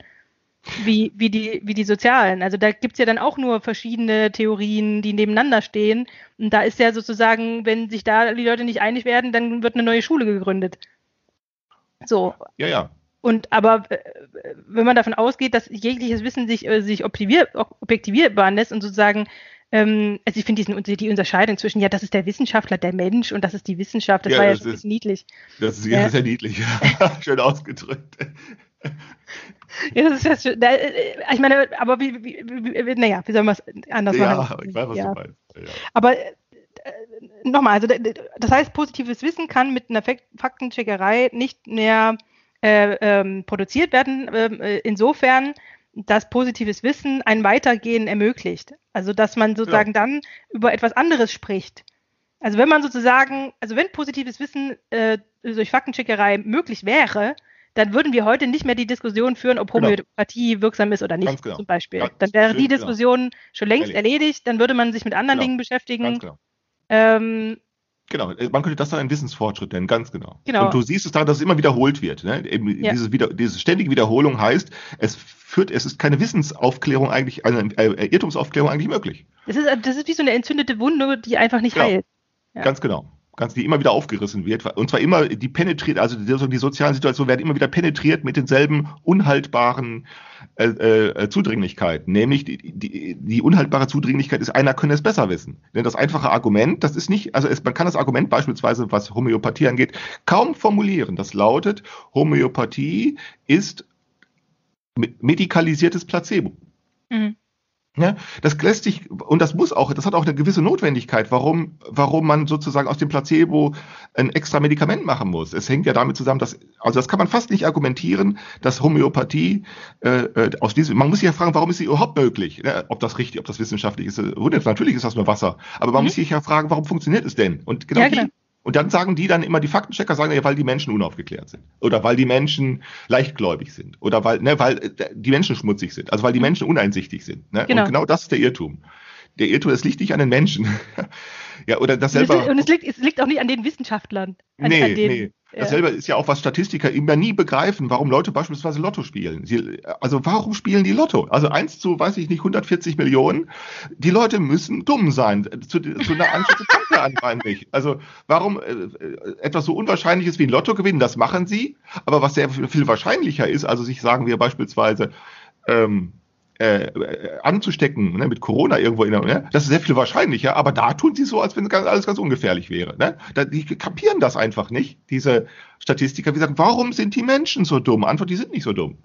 Wie, wie, die, wie die sozialen. Also da gibt es ja dann auch nur verschiedene Theorien, die nebeneinander stehen. Und da ist ja sozusagen, wenn sich da die Leute nicht einig werden, dann wird eine neue Schule gegründet. So. Ja, ja. Und aber äh, wenn man davon ausgeht, dass jegliches Wissen sich, äh, sich objektivier, objektivierbar lässt und sozusagen, ähm, also ich finde diesen die Unterscheidung zwischen, ja, das ist der Wissenschaftler, der Mensch und das ist die Wissenschaft, das Ja, war ja das schon ein ist- bisschen niedlich. Das ist Ja. ja. sehr niedlich. (laughs) Schön ausgedrückt. Ja, das ist ja. Da, äh, ich meine, aber wie, wie, wie, naja, wie soll man es anders Ja, machen? ich weiß, was Ja. du meinst. Ja. Aber äh, nochmal, also das heißt, positives Wissen kann mit einer Fak- Faktencheckerei nicht mehr äh, ähm, produziert werden, ähm, äh, insofern, dass positives Wissen ein Weitergehen ermöglicht. Also dass man sozusagen dann über etwas anderes spricht. Also wenn man sozusagen, also wenn positives Wissen äh, durch Faktencheckerei möglich wäre, dann würden wir heute nicht mehr die Diskussion führen, ob Genau. Homöopathie wirksam ist oder nicht, Ganz genau. zum Beispiel. Ja, dann wäre die genau. Diskussion schon längst Erledigt. erledigt, dann würde man sich mit anderen Genau. Dingen beschäftigen. Ganz genau. Ähm, Genau, äh, man könnte das dann einen Wissensfortschritt nennen, ganz genau. Genau. Und du siehst es daran, dass es immer wiederholt wird. Ne? Eben Ja. diese, wieder, diese ständige Wiederholung heißt, es führt, es ist keine Wissensaufklärung eigentlich, eine äh, Irrtumsaufklärung eigentlich möglich. das, ist, das ist wie so eine entzündete Wunde, die einfach nicht Genau. heilt. Ja. Ganz genau. Ganz, die immer wieder aufgerissen wird. Und zwar immer, die penetriert, also die, die sozialen Situationen werden immer wieder penetriert mit denselben unhaltbaren äh, äh, Zudringlichkeiten. Nämlich die, die, die unhaltbare Zudringlichkeit ist, einer könne es besser wissen. Denn das einfache Argument, das ist nicht, also es, man kann das Argument beispielsweise, was Homöopathie angeht, kaum formulieren. Das lautet, Homöopathie ist me- medikalisiertes Placebo. Mhm. Ja, das lässt sich, und das muss auch, das hat auch eine gewisse Notwendigkeit, warum, warum man sozusagen aus dem Placebo ein extra Medikament machen muss. Es hängt ja damit zusammen, dass, also das kann man fast nicht argumentieren, dass Homöopathie äh, äh, aus diesem, man muss sich ja fragen, warum ist sie überhaupt möglich? Ne? Ob das richtig, ob das wissenschaftlich ist. äh, Natürlich ist das nur Wasser. Aber man Mhm. muss sich ja fragen, warum funktioniert es denn? Und genau, Ja, genau. Die, und dann sagen die dann immer, die Faktenchecker sagen ja, weil die Menschen unaufgeklärt sind. Oder weil die Menschen leichtgläubig sind. Oder weil, ne, weil äh, die Menschen schmutzig sind. Also weil die Menschen uneinsichtig sind. Ne? Genau. Und genau das ist der Irrtum. Der Irrtum, es liegt nicht an den Menschen. Ja, oder das Und, es, selber. und es, liegt, es liegt auch nicht an den Wissenschaftlern. An, Nee, an den, nee. ja. Dasselbe ist ja auch, was Statistiker immer nie begreifen, warum Leute beispielsweise Lotto spielen. Sie, also warum spielen die Lotto? Also eins zu, weiß ich nicht, 140 Millionen. Die Leute müssen dumm sein. Zu, zu einer Anschluss kommt der anscheinend nicht. Also warum äh, äh, etwas so Unwahrscheinliches wie ein Lotto gewinnen, das machen sie. Aber was sehr viel viel wahrscheinlicher ist, also sich sagen wir beispielsweise, ähm, äh, äh, anzustecken ne, mit Corona irgendwo in der, ne, das ist sehr viel wahrscheinlicher, aber da tun sie so, als wenn alles ganz ungefährlich wäre. Ne? Da, die kapieren das einfach nicht, diese Statistiker. Wie sagen, warum sind die Menschen so dumm? Antwort, die sind nicht so dumm.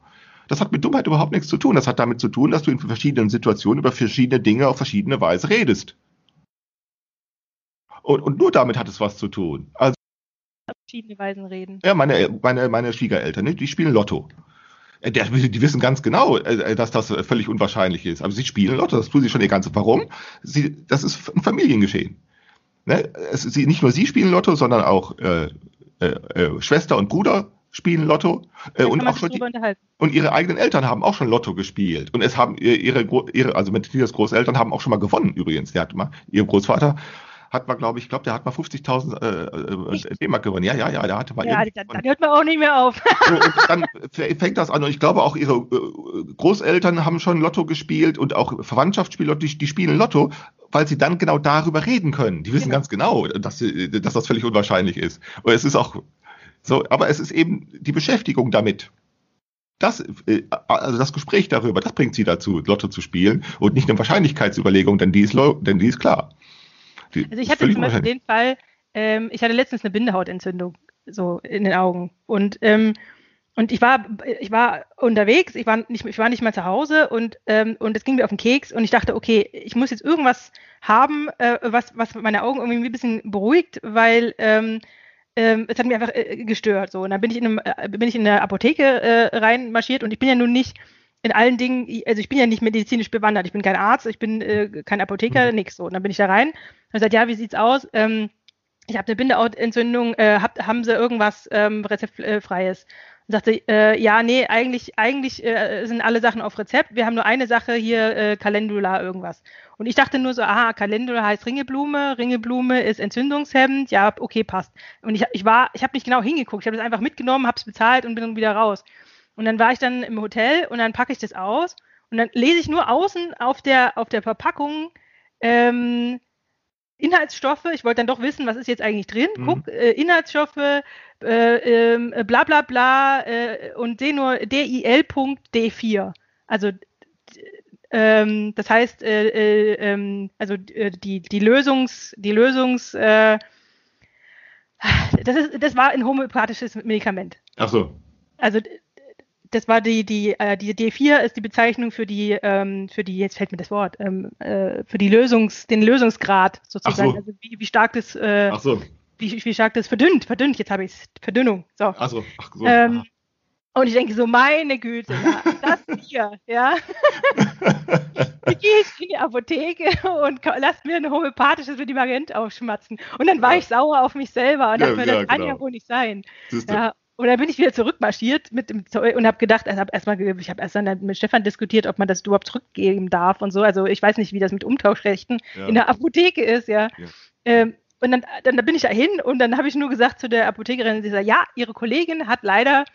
Das hat mit Dummheit überhaupt nichts zu tun. Das hat damit zu tun, dass du in verschiedenen Situationen über verschiedene Dinge auf verschiedene Weise redest. Und, und nur damit hat es was zu tun. Also, auf verschiedene Weisen reden. ja, meine, meine, meine Schwiegereltern, ne, die spielen Lotto. Äh, der- Die wissen ganz genau, äh, dass das äh, völlig unwahrscheinlich ist. Aber sie spielen Lotto, das tun sie schon ihr ganzes. Warum? Sie, das ist ein Familiengeschehen. Ne? Es, sie, nicht nur sie spielen Lotto, sondern auch äh, äh, äh, Schwester und Bruder spielen Lotto. Äh, und auch schon die, und ihre eigenen Eltern haben auch schon Lotto gespielt. Und es haben ihr- ihre, ihre also Matthias Großeltern haben auch schon mal gewonnen übrigens. Der hat mal, ihr Großvater hat mal, glaube ich, glaube, der hat mal 50.000 äh, äh, D-Mark gewonnen. Ja, ja, ja, der hatte mal Ja, dann, dann hört man auch nicht mehr auf. (laughs) So, und dann fängt das an. Und ich glaube, auch ihre äh, Großeltern haben schon Lotto gespielt und auch Verwandtschaft spielt Lotto, die, die spielen Lotto, weil sie dann genau darüber reden können. Die wissen Genau. ganz genau, dass, sie, dass das völlig unwahrscheinlich ist. Und es ist auch so, aber es ist eben die Beschäftigung damit. Das, äh, also das Gespräch darüber, das bringt sie dazu, Lotto zu spielen und nicht eine Wahrscheinlichkeitsüberlegung, denn die ist, denn die ist klar. Die Also ich hatte zum Beispiel den Fall, ähm, ich hatte letztens eine Bindehautentzündung so in den Augen. Und ähm, und ich war ich war unterwegs, ich war nicht ich war nicht mal zu Hause und ähm, und es ging mir auf den Keks und ich dachte, okay, ich muss jetzt irgendwas haben, äh, was was meine Augen irgendwie ein bisschen beruhigt, weil ähm, ähm, es hat mich einfach äh, gestört so. Und dann bin ich in einem, äh, bin ich in eine Apotheke äh, reinmarschiert und ich bin ja nun nicht in allen Dingen, also ich bin ja nicht medizinisch bewandert, ich bin kein Arzt, ich bin äh, kein Apotheker, mhm. nix so. Und dann bin ich da rein und gesagt, ja, wie sieht's aus? Ähm, ich habe eine Bindehautentzündung, äh, hab, haben Sie irgendwas ähm, rezeptfreies? Und sagte, äh, ja, nee, eigentlich, eigentlich äh, sind alle Sachen auf Rezept. Wir haben nur eine Sache hier, äh, Calendula irgendwas. Und ich dachte nur so, aha, Calendula heißt Ringeblume, Ringeblume ist entzündungshemmend, ja, okay, passt. Und ich, ich war, ich habe nicht genau hingeguckt, ich habe das einfach mitgenommen, habe es bezahlt und bin dann wieder raus. Und dann war ich dann im Hotel und dann packe ich das aus und dann lese ich nur außen auf der, auf der Verpackung ähm, Inhaltsstoffe. Ich wollte dann doch wissen, was ist jetzt eigentlich drin. Mhm. Guck, äh, Inhaltsstoffe, äh, ähm, äh, bla bla bla äh, und sehe nur DIL.D4. Also ähm, das heißt, äh, äh, ähm, also äh, die, die Lösungs, die Lösungs, äh, das, ist, das war ein homöopathisches Medikament. Ach so. Also das war die, die, äh, die D4 ist die Bezeichnung für die, ähm, für die, jetzt fällt mir das Wort, ähm, äh, für die Lösungs, den Lösungsgrad sozusagen. So. Also wie, wie stark das, äh, so. wie, wie stark das verdünnt, verdünnt, jetzt habe ich es, Verdünnung. So. Ach so, ach so. Ähm, und ich denke so, meine Güte, ja, das hier, ja. (laughs) Wie gehe ich in die Apotheke und lass mir ein homöopathisches Medikament aufschmatzen. Und dann war ja. ich sauer auf mich selber und ja, dachte mir, das ja, kann genau. ja wohl nicht sein. Ja, und dann bin ich wieder zurückmarschiert mit dem Zeug und habe gedacht, also hab erstmal, ich habe erst dann mit Stefan diskutiert, ob man das überhaupt zurückgeben darf und so. Also ich weiß nicht, wie das mit Umtauschrechten ja. in der Apotheke ist, ja. ja. Ähm, und dann, dann, dann bin ich da hin und dann habe ich nur gesagt zu der Apothekerin, sie sagt, ja, ihre Kollegin hat leider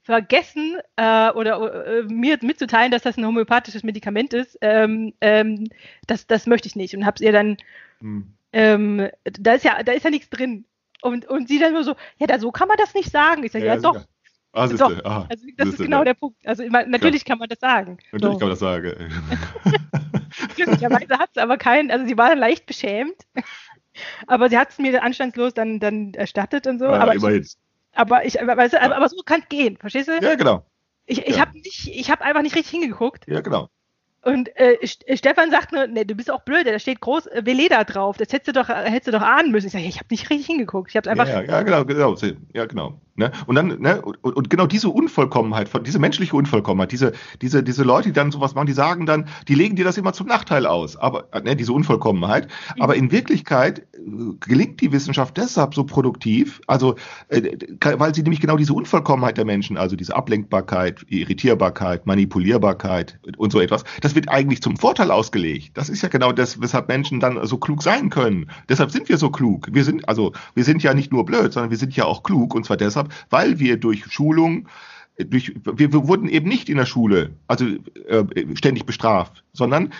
vergessen äh, oder äh, mir mitzuteilen, dass das ein homöopathisches Medikament ist. Ähm, ähm, das, das möchte ich nicht und habe es ihr dann hm. ähm, da ist ja da ist ja nichts drin und, und sie dann nur so, ja, da, so kann man das nicht nicht sagen. Ich sage, ja, ja doch. Ah, doch. Ah, also das ist genau ja. der Punkt. Also natürlich ja. kann man das sagen. Natürlich so. kann man das sagen. (laughs) Glücklicherweise hat sie aber keinen, also sie war dann leicht beschämt. aber sie hat es mir anstandslos dann, dann erstattet und so. Ah, aber, immerhin. Ich, aber ich, aber, aber, aber so kann es gehen, verstehst du? Ja, genau. Ich, ich ja. habe hab einfach nicht richtig hingeguckt. Ja, genau. Und äh, äh, Stefan sagt nur, ne, du bist auch blöd, da steht groß äh, Veleda drauf. Das hättest du doch, hättest du doch ahnen müssen. Ich sage, ich habe nicht richtig hingeguckt. Ich habe einfach. Ja, ja, genau, genau, ja, genau. Ne? Und dann, ne, und, und, genau diese Unvollkommenheit, diese menschliche Unvollkommenheit, diese, diese, diese Leute, die dann sowas machen, die sagen dann, die legen dir das immer zum Nachteil aus, aber ne, diese Unvollkommenheit. Mhm. Aber in Wirklichkeit äh, gelingt die Wissenschaft deshalb so produktiv, also äh, weil sie nämlich genau diese Unvollkommenheit der Menschen, also diese Ablenkbarkeit, Irritierbarkeit, Manipulierbarkeit und so etwas, das wird eigentlich zum Vorteil ausgelegt. Das ist ja genau das, weshalb Menschen dann so klug sein können. Deshalb sind wir so klug. Wir sind, also wir sind ja nicht nur blöd, sondern wir sind ja auch klug und zwar deshalb, habe, weil wir durch Schulung, durch, wir, wir wurden eben nicht in der Schule, also äh, ständig bestraft, sondern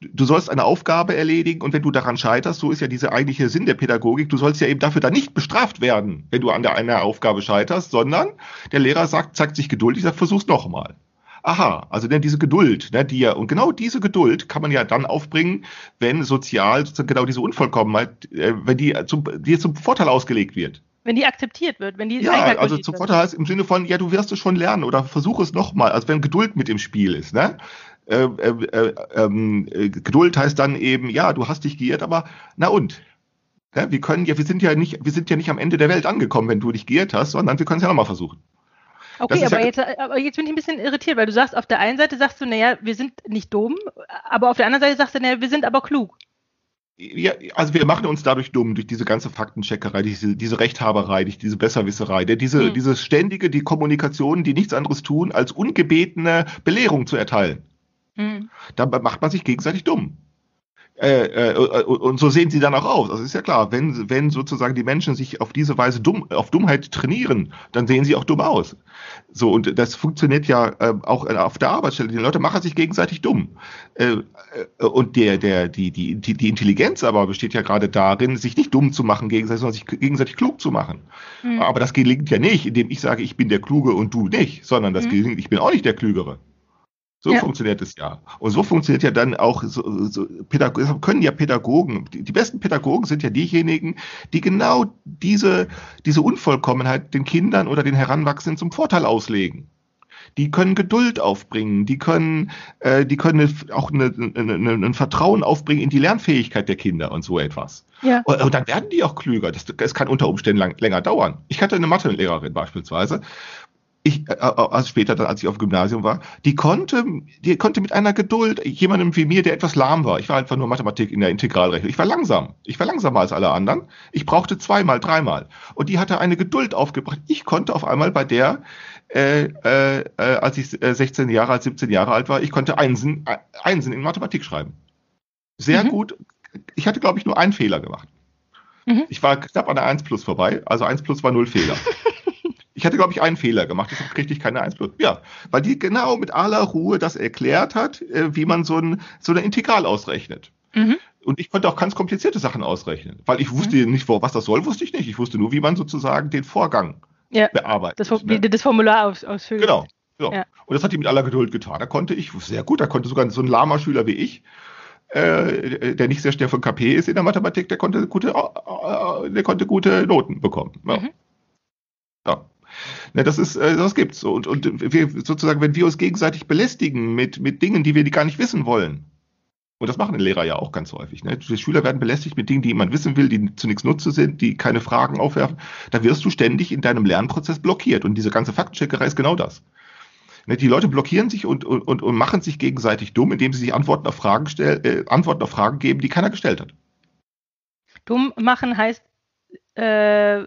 du sollst eine Aufgabe erledigen und wenn du daran scheiterst, so ist ja dieser eigentliche Sinn der Pädagogik, du sollst ja eben dafür dann nicht bestraft werden, wenn du an der einer Aufgabe scheiterst, sondern der Lehrer sagt, zeigt sich geduldig, sagt, versuch's nochmal. Aha, also denn diese Geduld, ne, die ja, und genau diese Geduld kann man ja dann aufbringen, wenn sozial sozusagen genau diese Unvollkommenheit, äh, wenn die zum, die zum Vorteil ausgelegt wird. Wenn die akzeptiert wird, wenn die Ja, also zum Vorteil heißt im Sinne von, ja, du wirst es schon lernen oder versuch es nochmal, also wenn Geduld mit im Spiel ist, ne? Äh, äh, äh, ähm, äh, Geduld heißt dann eben, ja, du hast dich geirrt, aber na und? Ja, wir können ja, wir sind ja nicht, wir sind ja nicht am Ende der Welt angekommen, wenn du dich geirrt hast, sondern wir können es ja nochmal versuchen. Okay, aber, ja, jetzt, aber jetzt bin ich ein bisschen irritiert, weil du sagst, auf der einen Seite sagst du, naja, wir sind nicht dumm, aber auf der anderen Seite sagst du, naja, wir sind aber klug. Ja, also wir machen uns dadurch dumm, durch diese ganze Faktencheckerei, diese, diese Rechthaberei, durch diese Besserwisserei, der, diese, mhm. diese ständige, die Kommunikation, die nichts anderes tun, als ungebetene Belehrung zu erteilen. Mhm. Da macht man sich gegenseitig dumm. Äh, äh, äh, und so sehen sie dann auch aus. Also ist ja klar, wenn, wenn sozusagen die Menschen sich auf diese Weise dumm, auf Dummheit trainieren, dann sehen sie auch dumm aus. So, und das funktioniert ja äh, auch auf der Arbeitsstelle. Die Leute machen sich gegenseitig dumm. Äh, und der, der, die, die, die Intelligenz aber besteht ja gerade darin, sich nicht dumm zu machen gegenseitig, sondern sich gegenseitig klug zu machen. Mhm. Aber das gelingt ja nicht, indem ich sage, ich bin der Kluge und du nicht, sondern das mhm. gelingt, ich bin auch nicht der Klügere. So ja. funktioniert es ja. Und so funktioniert ja dann auch, so, so Pädagogen, können ja Pädagogen, die, die, besten Pädagogen sind ja diejenigen, die genau diese, diese Unvollkommenheit den Kindern oder den Heranwachsenden zum Vorteil auslegen. Die können Geduld aufbringen, die können, äh, die können auch eine, eine, eine, ein Vertrauen aufbringen in die Lernfähigkeit der Kinder und so etwas. Ja. Und, und dann werden die auch klüger. Das, das kann unter Umständen lang, länger dauern. Ich hatte eine Mathelehrerin beispielsweise, ich, also später, dann, als ich auf dem Gymnasium war, die konnte, die konnte mit einer Geduld jemandem wie mir, der etwas lahm war, ich war einfach nur Mathematik in der Integralrechnung, ich war langsam, ich war langsamer als alle anderen, ich brauchte zweimal, dreimal und die hatte eine Geduld aufgebracht. Ich konnte auf einmal bei der, äh, äh, als ich 16 Jahre alt, 17 Jahre alt war, ich konnte Einsen, Einsen in Mathematik schreiben. Sehr mhm. gut. Ich hatte, glaube ich, nur einen Fehler gemacht. Mhm. Ich war knapp an der 1 plus vorbei, also 1 plus war null Fehler. (laughs) Ich hatte, glaube ich, einen Fehler gemacht, deshalb kriegte ich keine 1 plus. Ja, weil die genau mit aller Ruhe das erklärt hat, äh, wie man so ein, so eine Integral ausrechnet. Mhm. Und ich konnte auch ganz komplizierte Sachen ausrechnen, weil ich wusste mhm. nicht, was das soll, wusste ich nicht. Ich wusste nur, wie man sozusagen den Vorgang ja, bearbeitet. Das, ne? das Formular aus, ausfüllt. Genau. So. Ja. Und das hat die mit aller Geduld getan. Da konnte ich sehr gut, da konnte sogar so ein lahmer Schüler wie ich, äh, der nicht sehr schnell von KP ist in der Mathematik, der konnte gute, äh, der konnte gute Noten bekommen. Ja. Mhm. ja. Ne, das ist, äh, das gibt's. Und, und wir sozusagen, wenn wir uns gegenseitig belästigen mit, mit Dingen, die wir gar nicht wissen wollen, und das machen die Lehrer ja auch ganz häufig. Ne? Die Schüler werden belästigt mit Dingen, die jemand wissen will, die zu nichts Nutze sind, die keine Fragen aufwerfen. Da wirst du ständig in deinem Lernprozess blockiert. Und diese ganze Faktencheckerei ist genau das. Ne? Die Leute blockieren sich und, und, und machen sich gegenseitig dumm, indem sie sich Antworten auf Fragen, stell, äh, Antworten auf Fragen geben, die keiner gestellt hat. Dumm machen heißt, äh,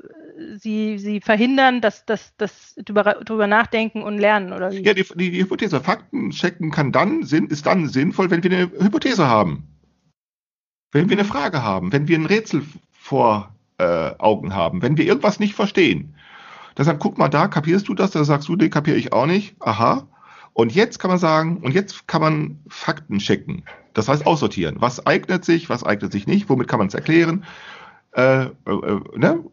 sie, sie verhindern, dass das dass drüber, nachdenken und lernen, oder wie? Ja, die, die, die Hypothese. Fakten checken kann dann, ist dann sinnvoll, wenn wir eine Hypothese haben. Wenn wir eine Frage haben, wenn wir ein Rätsel vor äh, Augen haben, wenn wir irgendwas nicht verstehen. Deshalb guck mal da, kapierst du das? Da sagst du, den kapiere ich auch nicht. Aha. Und jetzt kann man sagen, und jetzt kann man Fakten checken. Das heißt aussortieren. Was eignet sich, was eignet sich nicht, womit kann man es erklären? Äh, äh, äh ne?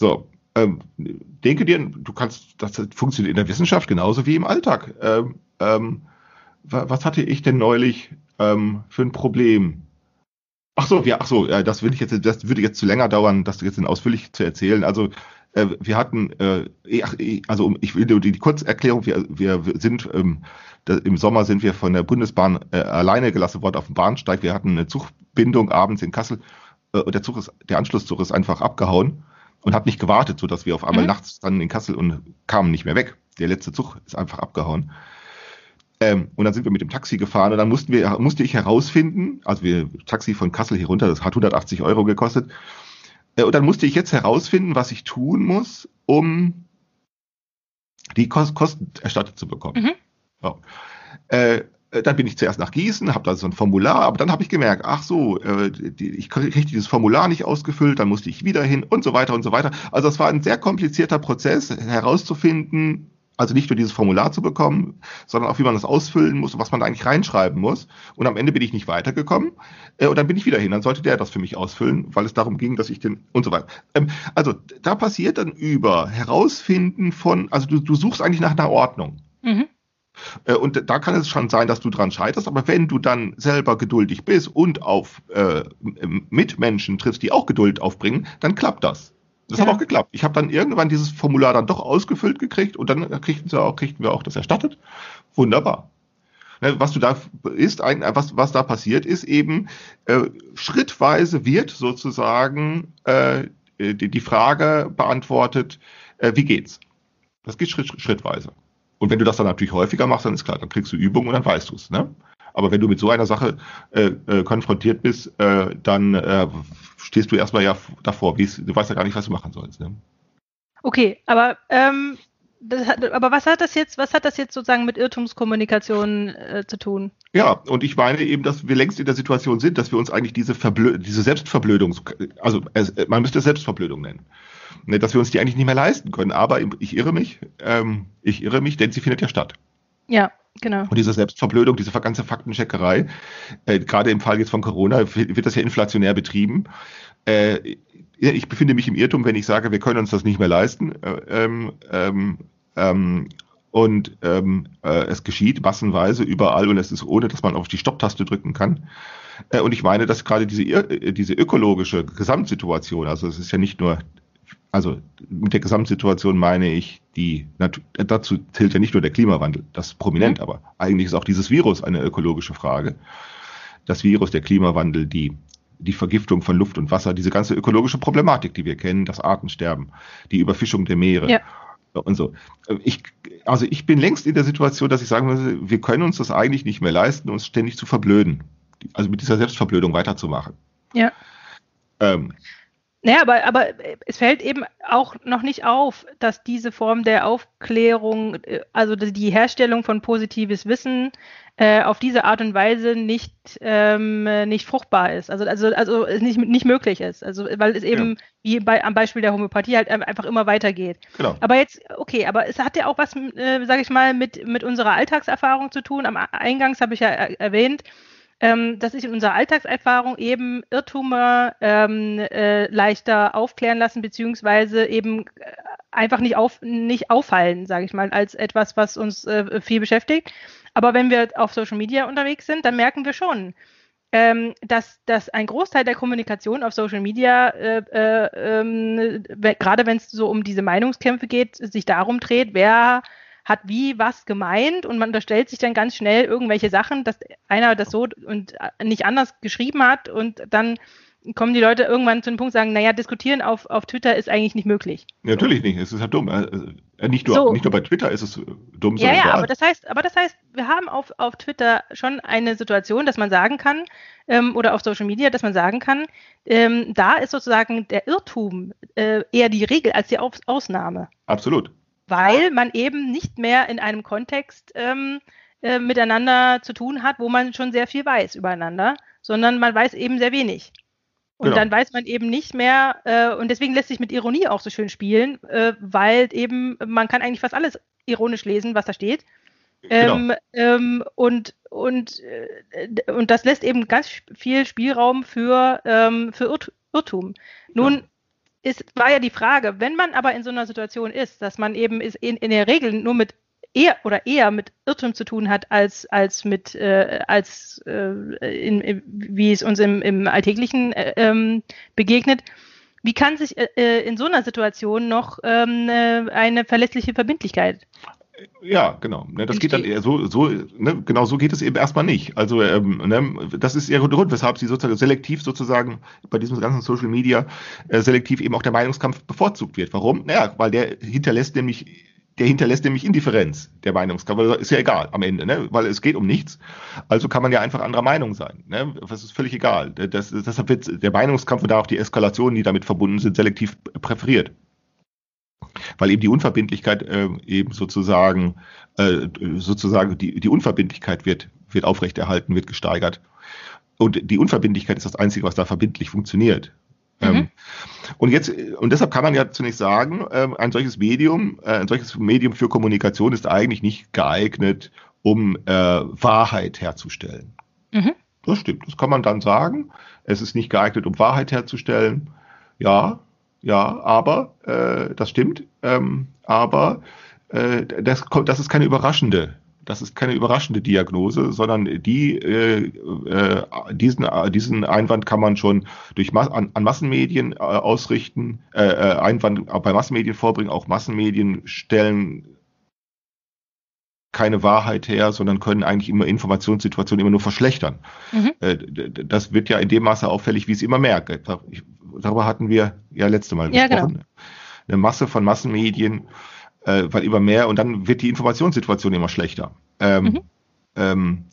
So, ähm, denke dir, du kannst, das funktioniert in der Wissenschaft genauso wie im Alltag. Ähm, ähm, was hatte ich denn neulich ähm, für ein Problem? Ach so, ja, ach so, äh, das würde ich jetzt, das würde jetzt zu länger dauern, das jetzt ausführlich zu erzählen. Also äh, wir hatten, äh, ach, also ich will die, die Kurzerklärung, wir, wir sind ähm, da, im Sommer sind wir von der Bundesbahn äh, alleine gelassen worden auf dem Bahnsteig. Wir hatten eine Zugbindung abends in Kassel äh, und der Zug ist, der Anschlusszug ist einfach abgehauen und hat nicht gewartet, so dass wir auf einmal mhm. nachts dann in Kassel und kamen nicht mehr weg. Der letzte Zug ist einfach abgehauen. Ähm, und dann sind wir mit dem Taxi gefahren und dann mussten wir, musste ich herausfinden, also wir Taxi von Kassel hier runter, das hat 180 Euro gekostet. Äh, und dann musste ich jetzt herausfinden, was ich tun muss, um die Kosten erstattet zu bekommen. Mhm. Äh, äh, dann bin ich zuerst nach Gießen, habe da so ein Formular, aber dann habe ich gemerkt, ach so, äh, ich kriege dieses Formular nicht ausgefüllt, dann musste ich wieder hin und so weiter und so weiter. Also es war ein sehr komplizierter Prozess herauszufinden, also nicht nur dieses Formular zu bekommen, sondern auch wie man das ausfüllen muss und was man da eigentlich reinschreiben muss. Und am Ende bin ich nicht weitergekommen äh, und dann bin ich wieder hin. Dann sollte der das für mich ausfüllen, weil es darum ging, dass ich den und so weiter. Ähm, also da passiert dann über herausfinden von, also du, du suchst eigentlich nach einer Ordnung. Mhm. Äh, und da kann es schon sein, dass du dran scheiterst, aber wenn du dann selber geduldig bist und auf äh, Mitmenschen triffst, die auch Geduld aufbringen, dann klappt das. Das ja. hat auch geklappt. Ich habe dann irgendwann dieses Formular dann doch ausgefüllt gekriegt und dann kriegten, auch, kriegten wir auch das erstattet. Wunderbar. Ne, was du da ist, was, was da passiert, ist eben äh, schrittweise wird sozusagen äh, die, die Frage beantwortet, äh, wie geht's? Das geht schritt, schrittweise. Und wenn du das dann natürlich häufiger machst, dann ist klar, dann kriegst du Übung und dann weißt du es. Ne? Aber wenn du mit so einer Sache äh, äh, konfrontiert bist, äh, dann äh, stehst du erstmal ja davor. du weißt ja gar nicht, was du machen sollst. Ne? Okay, aber ähm, hat, aber was hat das jetzt, was hat das jetzt sozusagen mit Irrtumskommunikation äh, zu tun? Ja, und ich meine eben, dass wir längst in der Situation sind, dass wir uns eigentlich diese, Verblö diese Selbstverblödung, also äh, man müsste es Selbstverblödung nennen ne, dass wir uns die eigentlich nicht mehr leisten können. Aber ich irre mich, ähm, ich irre mich, denn sie findet ja statt. Ja, genau. Und diese Selbstverblödung, diese ganze Faktencheckerei, äh, gerade im Fall jetzt von Corona, wird das ja inflationär betrieben. Äh, ich befinde mich im Irrtum, wenn ich sage, wir können uns das nicht mehr leisten. Äh, ähm, ähm, ähm, und ähm, äh, es geschieht massenweise überall und es ist ohne, dass man auf die Stopptaste drücken kann. Äh, und ich meine, dass gerade diese, diese ökologische Gesamtsituation, also es ist ja nicht nur also mit der Gesamtsituation meine ich, die dazu zählt ja nicht nur der Klimawandel, das ist prominent, mhm. aber eigentlich ist auch dieses Virus eine ökologische Frage. Das Virus, der Klimawandel, die, die Vergiftung von Luft und Wasser, diese ganze ökologische Problematik, die wir kennen, das Artensterben, die Überfischung der Meere. Ja. und so. Ich, also ich bin längst in der Situation, dass ich sagen muss, wir können uns das eigentlich nicht mehr leisten, uns ständig zu verblöden. Also mit dieser Selbstverblödung weiterzumachen. Ja. Ähm, naja, aber, aber es fällt eben auch noch nicht auf, dass diese Form der Aufklärung, äh, also die Herstellung von positives Wissen, äh, auf diese Art und Weise nicht, ähm, nicht fruchtbar ist. Also, also, also es nicht, nicht möglich ist. Also, weil es eben, ja. wie bei, am Beispiel der Homöopathie, halt einfach immer weitergeht. Genau. Aber jetzt, okay, aber es hat ja auch was, äh, sage ich mal, mit, mit unserer Alltagserfahrung zu tun. Am Eingangs habe ich ja erwähnt, ähm, dass sich in unserer Alltagserfahrung eben Irrtümer ähm, äh, leichter aufklären lassen, beziehungsweise eben äh, einfach nicht, auf, nicht auffallen, sage ich mal, als etwas, was uns äh, viel beschäftigt. Aber wenn wir auf Social Media unterwegs sind, dann merken wir schon, ähm, dass, dass ein Großteil der Kommunikation auf Social Media, äh, äh, ähm, gerade wenn es so um diese Meinungskämpfe geht, sich darum dreht, wer hat wie was gemeint und man unterstellt sich dann ganz schnell irgendwelche Sachen, dass einer das so und nicht anders geschrieben hat und dann kommen die Leute irgendwann zu dem Punkt sagen, naja, diskutieren auf, auf Twitter ist eigentlich nicht möglich. Natürlich nicht, es ist halt dumm. Äh, äh, nicht nur, so. nicht nur bei Twitter ist es dumm, ja, ja, aber das heißt, aber das heißt, wir haben auf, auf Twitter schon eine Situation, dass man sagen kann, ähm, oder auf Social Media, dass man sagen kann, ähm, da ist sozusagen der Irrtum äh, eher die Regel als die Ausnahme. Absolut weil man eben nicht mehr in einem Kontext ähm, äh, miteinander zu tun hat, wo man schon sehr viel weiß übereinander, sondern man weiß eben sehr wenig. Und genau. dann weiß man eben nicht mehr, äh, und deswegen lässt sich mit Ironie auch so schön spielen, äh, weil eben man kann eigentlich fast alles ironisch lesen, was da steht. Genau. Ähm, ähm, und, und, äh, und das lässt eben ganz viel Spielraum für, ähm, für Irrtum. Nun ist, war ja die Frage, wenn man aber in so einer Situation ist, dass man eben in, in der Regel nur mit eher oder eher mit Irrtum zu tun hat, als, als mit, äh, als äh, in, wie es uns im, im Alltäglichen äh, ähm, begegnet. Wie kann sich äh, äh, in so einer Situation noch ähm, äh, eine verlässliche Verbindlichkeit ja, genau. Ne, das geht dann eher so, so ne, genau so geht es eben erstmal nicht. Also ähm, ne, das ist ihr Grund, weshalb sie sozusagen selektiv sozusagen bei diesem ganzen Social Media äh, selektiv eben auch der Meinungskampf bevorzugt wird. Warum? Naja, weil der hinterlässt nämlich der hinterlässt nämlich Indifferenz, der Meinungskampf. Ist ja egal am Ende, ne? weil es geht um nichts. Also kann man ja einfach anderer Meinung sein. Ne? Das ist völlig egal. Das, deshalb wird der Meinungskampf und da auch die Eskalationen, die damit verbunden sind, selektiv präferiert weil eben die Unverbindlichkeit äh, eben sozusagen, äh, sozusagen die, die Unverbindlichkeit wird, wird aufrechterhalten, wird gesteigert. Und die Unverbindlichkeit ist das Einzige, was da verbindlich funktioniert. Mhm. Ähm, und jetzt, und deshalb kann man ja zunächst sagen, äh, ein solches Medium, äh, ein solches Medium für Kommunikation ist eigentlich nicht geeignet, um äh, Wahrheit herzustellen. Mhm. Das stimmt, das kann man dann sagen. Es ist nicht geeignet, um Wahrheit herzustellen. Ja, ja, aber äh, das stimmt. Ähm, aber äh, das, das ist keine überraschende das ist keine überraschende Diagnose, sondern die, äh, äh, diesen, diesen Einwand kann man schon durch Ma an, an, Massenmedien äh, ausrichten, äh, äh Einwand bei Massenmedien vorbringen, auch Massenmedien stellen keine Wahrheit her, sondern können eigentlich immer Informationssituationen immer nur verschlechtern. Mhm. Äh, das wird ja in dem Maße auffällig, wie es immer mehr. Ich darüber hatten wir ja letzte Mal ja, gesprochen. Genau. Eine Masse von Massenmedien, äh, weil immer mehr und dann wird die Informationssituation immer schlechter. Ähm, mhm. ähm,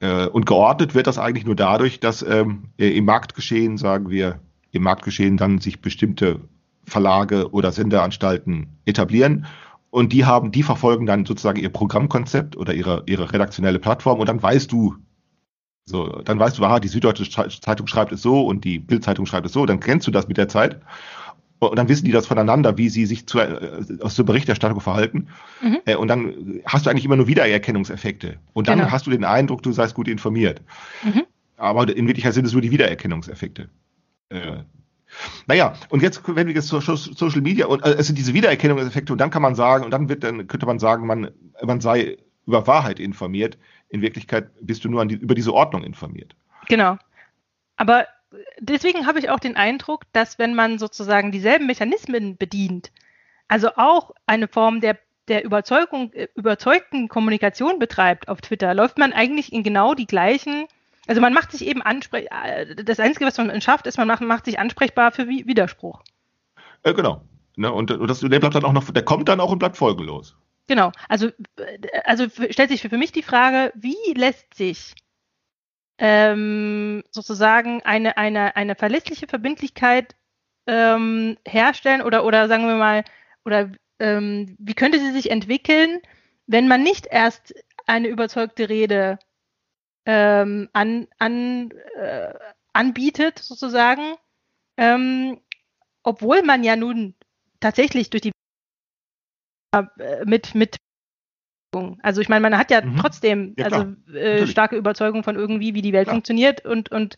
äh, und geordnet wird das eigentlich nur dadurch, dass ähm, im Marktgeschehen, sagen wir, im Marktgeschehen dann sich bestimmte Verlage oder Sendeanstalten etablieren und die haben, die verfolgen dann sozusagen ihr Programmkonzept oder ihre, ihre redaktionelle Plattform und dann weißt du, so, dann weißt du, aha, die Süddeutsche Zeitung schreibt es so und die Bildzeitung schreibt es so, dann kennst du das mit der Zeit. Und dann wissen die das voneinander, wie sie sich zu, äh, aus der Berichterstattung verhalten. Mhm. Äh, und dann hast du eigentlich immer nur Wiedererkennungseffekte. Und dann genau. hast du den Eindruck, du seist gut informiert. Mhm. Aber in Wirklichkeit sind es nur die Wiedererkennungseffekte. Äh, naja, und jetzt, wenn wir jetzt zur Social Media und äh, es sind diese Wiedererkennungseffekte und dann kann man sagen, und dann wird, dann könnte man sagen, man, man sei über Wahrheit informiert. In Wirklichkeit bist du nur die, über diese Ordnung informiert. Genau. Aber deswegen habe ich auch den Eindruck, dass wenn man sozusagen dieselben Mechanismen bedient, also auch eine Form der, der Überzeugung, äh, überzeugten Kommunikation betreibt auf Twitter, läuft man eigentlich in genau die gleichen, also man macht sich eben ansprechbar, äh, das Einzige, was man schafft, ist, man macht, macht sich ansprechbar für Widerspruch. Äh, genau. Ne? Und, und das, der bleibt dann auch noch, der kommt dann auch und bleibt folgenlos. Genau. Also, äh, also stellt sich für für mich die Frage, wie lässt sich ähm, sozusagen eine, eine, eine verlässliche Verbindlichkeit ähm, herstellen oder, oder sagen wir mal, oder ähm, wie könnte sie sich entwickeln, wenn man nicht erst eine überzeugte Rede ähm, an, an, äh, anbietet, sozusagen, ähm, obwohl man ja nun tatsächlich durch die äh, mit, mit also ich meine, man hat ja Mhm. trotzdem Ja, also äh, starke Überzeugung von irgendwie, wie die Welt Klar. funktioniert und und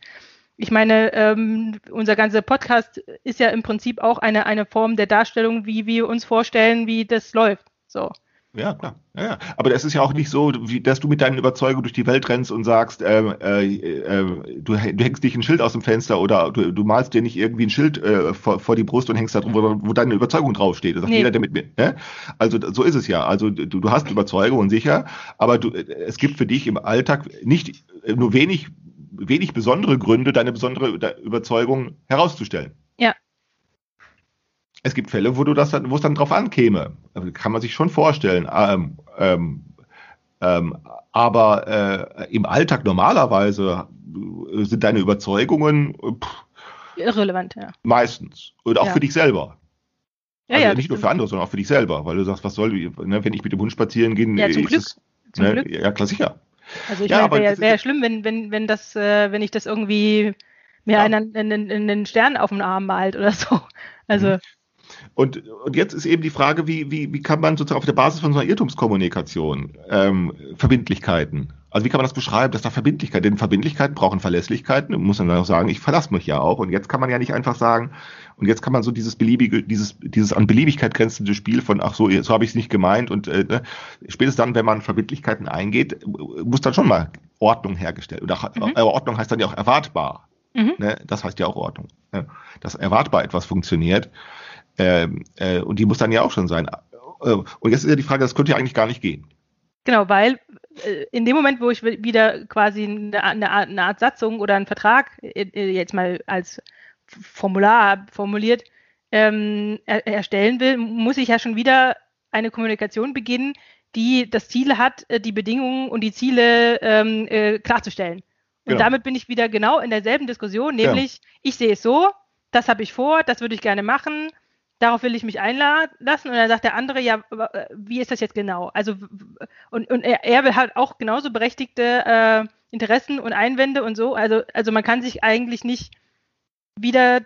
ich meine, ähm, unser ganzer Podcast ist ja im Prinzip auch eine eine Form der Darstellung, wie wir uns vorstellen, wie das läuft. So. Ja, klar. Ja, ja. Aber es ist ja auch nicht so, wie, dass du mit deinen Überzeugungen durch die Welt rennst und sagst, ähm, äh, äh, du, hä- du hängst nicht ein Schild aus dem Fenster oder du, du malst dir nicht irgendwie ein Schild äh, vor, vor die Brust und hängst da drum, wo, wo deine Überzeugung draufsteht. Das sagt Nee. jeder, der mit mir. Ne? Also so ist es ja. Also du, du hast Überzeugungen sicher, aber du, äh, es gibt für dich im Alltag nicht äh, nur wenig, wenig besondere Gründe, deine besondere Überzeugung herauszustellen. Es gibt Fälle, wo du das dann, wo es dann drauf ankäme. Also Kann man sich schon vorstellen. Ähm, ähm, ähm, aber äh, im Alltag normalerweise äh, sind deine Überzeugungen äh, pff, Irrelevant, ja. meistens. Und auch Ja. für dich selber. Ja, also ja, nicht nur das für andere, sondern auch für dich selber. Weil du sagst, was soll, ne, wenn ich mit dem Hund spazieren gehe, Ja, zum ist Glück. es, Zum ne, Glück. Ja, klar, sicher. Also ich Ja, meine, wäre das wär schlimm, wenn, wenn, wenn das, äh, wenn ich das irgendwie mir Ja. einen, einen, einen Stern auf den Arm malt oder so. Also, Mhm. Und, und jetzt ist eben die Frage, wie, wie, wie kann man sozusagen auf der Basis von so einer Irrtumskommunikation ähm, Verbindlichkeiten, also wie kann man das beschreiben, dass da Verbindlichkeit, denn Verbindlichkeiten brauchen Verlässlichkeiten, muss man dann auch sagen, ich verlasse mich ja auch und jetzt kann man ja nicht einfach sagen, und jetzt kann man so dieses beliebige, dieses, dieses an Beliebigkeit grenzende Spiel von, ach so, so habe ich es nicht gemeint und äh, ne, spätestens dann, wenn man Verbindlichkeiten eingeht, muss dann schon mal Ordnung hergestellt, oder Mhm. äh, Ordnung heißt dann ja auch erwartbar, mhm. Ne? Das heißt ja auch Ordnung. Ne? Dass erwartbar etwas funktioniert. Ähm, äh, und die muss dann ja auch schon sein. Äh, und jetzt ist ja die Frage, das könnte ja eigentlich gar nicht gehen. Genau, weil äh, in dem Moment, wo ich wi- wieder quasi eine, eine, Art, eine Art Satzung oder einen Vertrag äh, äh, jetzt mal als Formular formuliert ähm, er, erstellen will, muss ich ja schon wieder eine Kommunikation beginnen, die das Ziel hat, die Bedingungen und die Ziele ähm, äh, klarzustellen. Und Genau. damit bin ich wieder genau in derselben Diskussion, nämlich ich sehe es so, das habe ich vor, das würde ich gerne machen, darauf will ich mich einlassen und dann sagt der andere, ja, w- wie ist das jetzt genau? Also und, und er, er hat auch genauso berechtigte äh, Interessen und Einwände und so. Also, also man kann sich eigentlich nicht wieder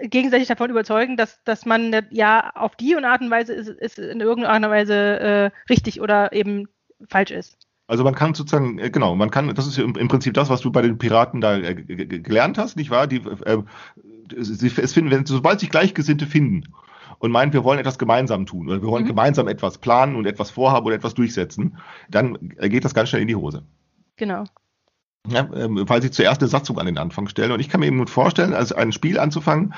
gegenseitig davon überzeugen, dass, dass man das ja auf die und Art und Weise ist, ist in irgendeiner Weise äh, richtig oder eben falsch ist. Also man kann sozusagen, äh, genau, man kann, das ist im, Prinzip das, was du bei den Piraten da äh, gelernt hast, nicht wahr? Die, äh, es finden, wenn, sobald sich Gleichgesinnte finden und meinen, wir wollen etwas gemeinsam tun oder wir wollen Mhm. gemeinsam etwas planen und etwas vorhaben oder etwas durchsetzen, dann geht das ganz schnell in die Hose. Genau. Ja, ähm, weil sie zuerst eine Satzung an den Anfang stellen. Und ich kann mir eben gut vorstellen, also ein Spiel anzufangen,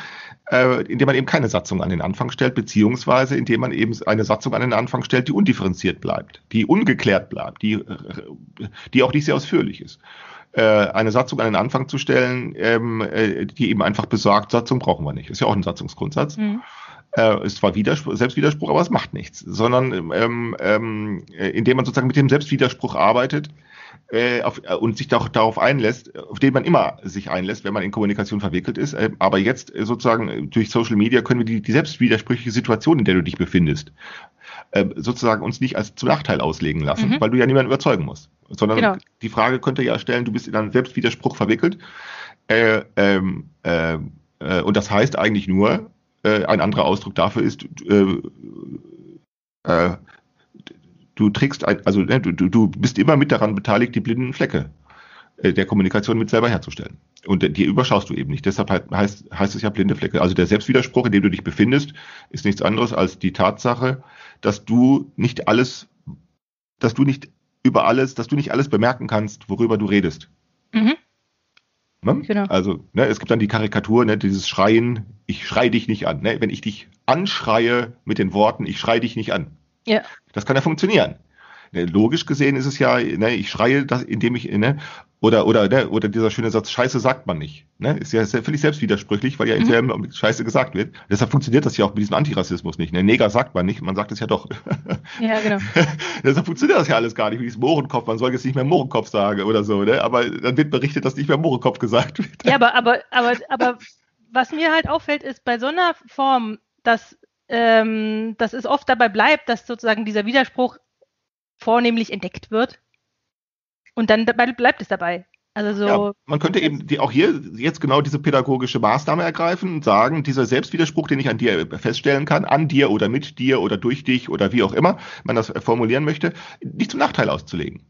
äh, in dem man eben keine Satzung an den Anfang stellt, beziehungsweise in dem man eben eine Satzung an den Anfang stellt, die undifferenziert bleibt, die ungeklärt bleibt, die, die auch nicht sehr ausführlich ist. Äh, eine Satzung an den Anfang zu stellen, ähm, äh, die eben einfach besagt, Satzung brauchen wir nicht. Ist ja auch ein Satzungsgrundsatz. Mhm. Äh, ist zwar Widerspruch, Selbstwiderspruch, aber es macht nichts, sondern ähm, ähm, äh, indem man sozusagen mit dem Selbstwiderspruch arbeitet äh, auf, äh, und sich doch darauf einlässt, auf den man immer sich einlässt, wenn man in Kommunikation verwickelt ist. Äh, aber jetzt äh, sozusagen durch Social Media können wir die, die selbstwidersprüchliche Situation, in der du dich befindest, sozusagen uns nicht als zum Nachteil auslegen lassen, Mhm. weil du ja niemanden überzeugen musst. Sondern Genau. die Frage könnte ja stellen, du bist in einen Selbstwiderspruch verwickelt. Äh, ähm, äh, äh, und das heißt eigentlich nur, äh, ein anderer Ausdruck dafür ist, äh, äh, du trägst, ein, also ne, du, du bist immer mit daran beteiligt, die blinden Flecke äh, der Kommunikation mit selber herzustellen. Und die überschaust du eben nicht. Deshalb halt, heißt, heißt es ja blinde Flecke. Also der Selbstwiderspruch, in dem du dich befindest, ist nichts anderes als die Tatsache, dass du nicht alles, dass du nicht über alles, dass du nicht alles bemerken kannst, worüber du redest. Mhm. Ne? Genau. Also, ne, es gibt dann die Karikatur, ne, dieses Schreien, ich schrei dich nicht an. Ne? Wenn ich dich anschreie mit den Worten, ich schrei dich nicht an. Ja. Das kann ja funktionieren. Ne, logisch gesehen ist es ja, ne, ich schreie, das, indem ich, ne, oder, oder, ne, oder dieser schöne Satz, Scheiße sagt man nicht. Ne? Ist ja sehr, völlig selbstwidersprüchlich, weil ja in Mhm. Scheiße gesagt wird. Deshalb funktioniert das ja auch mit diesem Antirassismus nicht. Ne? Neger sagt man nicht, man sagt es ja doch. (laughs) Ja, genau. (laughs) Deshalb funktioniert das ja alles gar nicht mit diesem Mohrenkopf. Man soll jetzt nicht mehr Mohrenkopf sagen oder so, ne? Aber dann wird berichtet, dass nicht mehr Mohrenkopf gesagt wird. Ja, aber, aber, aber, aber was mir halt auffällt, ist bei so einer Form, dass, ähm, dass es oft dabei bleibt, dass sozusagen dieser Widerspruch vornehmlich entdeckt wird. Und dann bleibt es dabei. Also so, Ja, man könnte eben die, auch hier jetzt genau diese pädagogische Maßnahme ergreifen und sagen, dieser Selbstwiderspruch, den ich an dir feststellen kann, an dir oder mit dir oder durch dich oder wie auch immer man das formulieren möchte, nicht zum Nachteil auszulegen.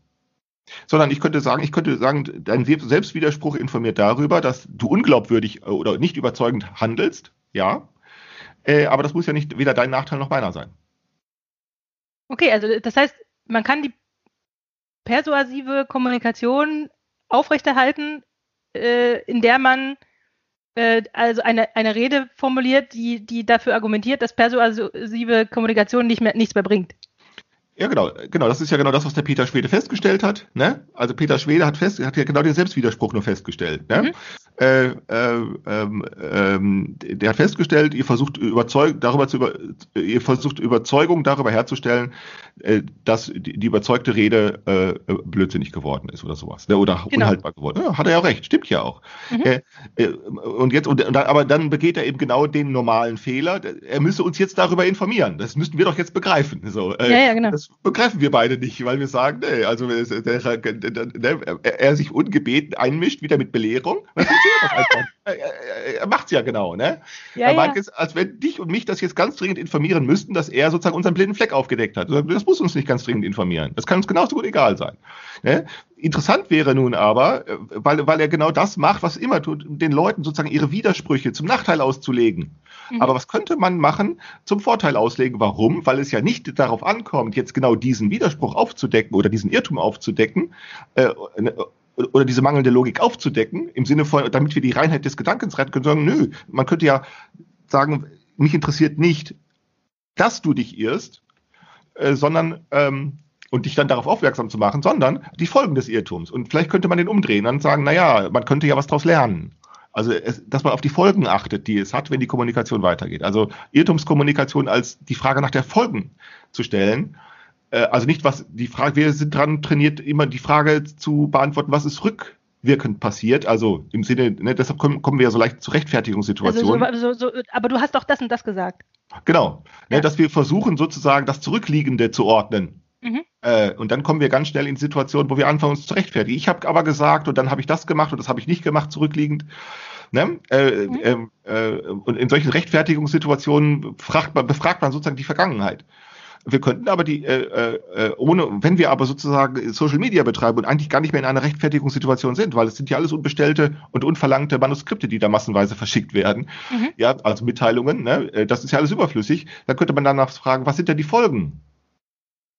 Sondern ich könnte sagen, ich könnte sagen, dein Selbstwiderspruch informiert darüber, dass du unglaubwürdig äh, oder nicht überzeugend handelst, ja. Äh, aber das muss ja nicht weder dein Nachteil noch meiner sein. okay, also das heißt, man kann die persuasive Kommunikation aufrechterhalten, äh, in der man äh, also eine, eine Rede formuliert, die, die dafür argumentiert, dass persuasive Kommunikation nicht mehr, nichts mehr bringt. Ja, genau, genau. Das ist ja genau das, was der Peter Schwede festgestellt hat. Ne? Also Peter Schwede hat fest, hat ja genau den Selbstwiderspruch nur festgestellt. Ne? Mhm. Äh, äh, ähm, ähm, der hat festgestellt, ihr versucht überzeug, darüber zu über, ihr versucht Überzeugung darüber herzustellen, äh, dass die, die überzeugte Rede äh, äh, blödsinnig geworden ist oder sowas, ne? oder Genau. unhaltbar geworden. Ja, hat er ja recht, stimmt ja auch. Mhm. Äh, äh, und jetzt, und, und, dann- aber dann begeht er eben genau den normalen Fehler. Er müsse uns jetzt darüber informieren. Das müssten wir doch jetzt begreifen. So, äh, Ja, ja, genau. Das begreifen wir beide nicht, weil wir sagen, nee, also der, der, der, er, sich ungebeten einmischt, wieder mit Belehrung. Das funktioniert doch einfach. Er, er, er macht's ja genau, ne? Ja, er ja. meint es, als wenn dich und mich das jetzt ganz dringend informieren müssten, dass er sozusagen unseren blinden Fleck aufgedeckt hat. Das muss uns nicht ganz dringend informieren. Das kann uns genauso gut egal sein. Ne? Interessant wäre nun aber, äh, weil, weil er genau das macht, was er immer tut, den Leuten sozusagen ihre Widersprüche zum Nachteil auszulegen. Mhm. Aber was könnte man machen zum Vorteil auslegen? Warum? Weil es ja nicht darauf ankommt, jetzt genau diesen Widerspruch aufzudecken oder diesen Irrtum aufzudecken äh, oder diese mangelnde Logik aufzudecken, im Sinne von, damit wir die Reinheit des Gedankens retten können, sagen, nö, man könnte ja sagen, mich interessiert nicht, dass du dich irrst, äh, sondern ähm, und dich dann darauf aufmerksam zu machen, sondern die Folgen des Irrtums. Und vielleicht könnte man den umdrehen und sagen, na ja, man könnte ja was daraus lernen. Also, es, dass man auf die Folgen achtet, die es hat, wenn die Kommunikation weitergeht. Also Irrtumskommunikation als die Frage nach der Folgen zu stellen. Äh, also nicht was die Frage, wir sind dran trainiert, immer die Frage zu beantworten, was ist rückwirkend passiert. Also im Sinne, ne, deshalb kommen, kommen wir ja so leicht zu Also Rechtfertigungssituationen. so, so, so, aber du hast doch das und das gesagt. Genau. Ne, Ja. dass wir versuchen, sozusagen das Zurückliegende zu ordnen. Mhm. Äh, und dann kommen wir ganz schnell in Situationen, wo wir anfangen, uns zu rechtfertigen. Ich habe aber gesagt und dann habe ich das gemacht und das habe ich nicht gemacht, zurückliegend. Ne? Äh, Mhm. ähm, äh, und in solchen Rechtfertigungssituationen man, befragt man sozusagen die Vergangenheit. Wir könnten aber die, äh, äh, ohne, wenn wir aber sozusagen Social Media betreiben und eigentlich gar nicht mehr in einer Rechtfertigungssituation sind, weil es sind ja alles unbestellte und unverlangte Manuskripte, die da massenweise verschickt werden, Mhm. ja, also Mitteilungen, ne, äh, das ist ja alles überflüssig, dann könnte man danach fragen, was sind denn die Folgen?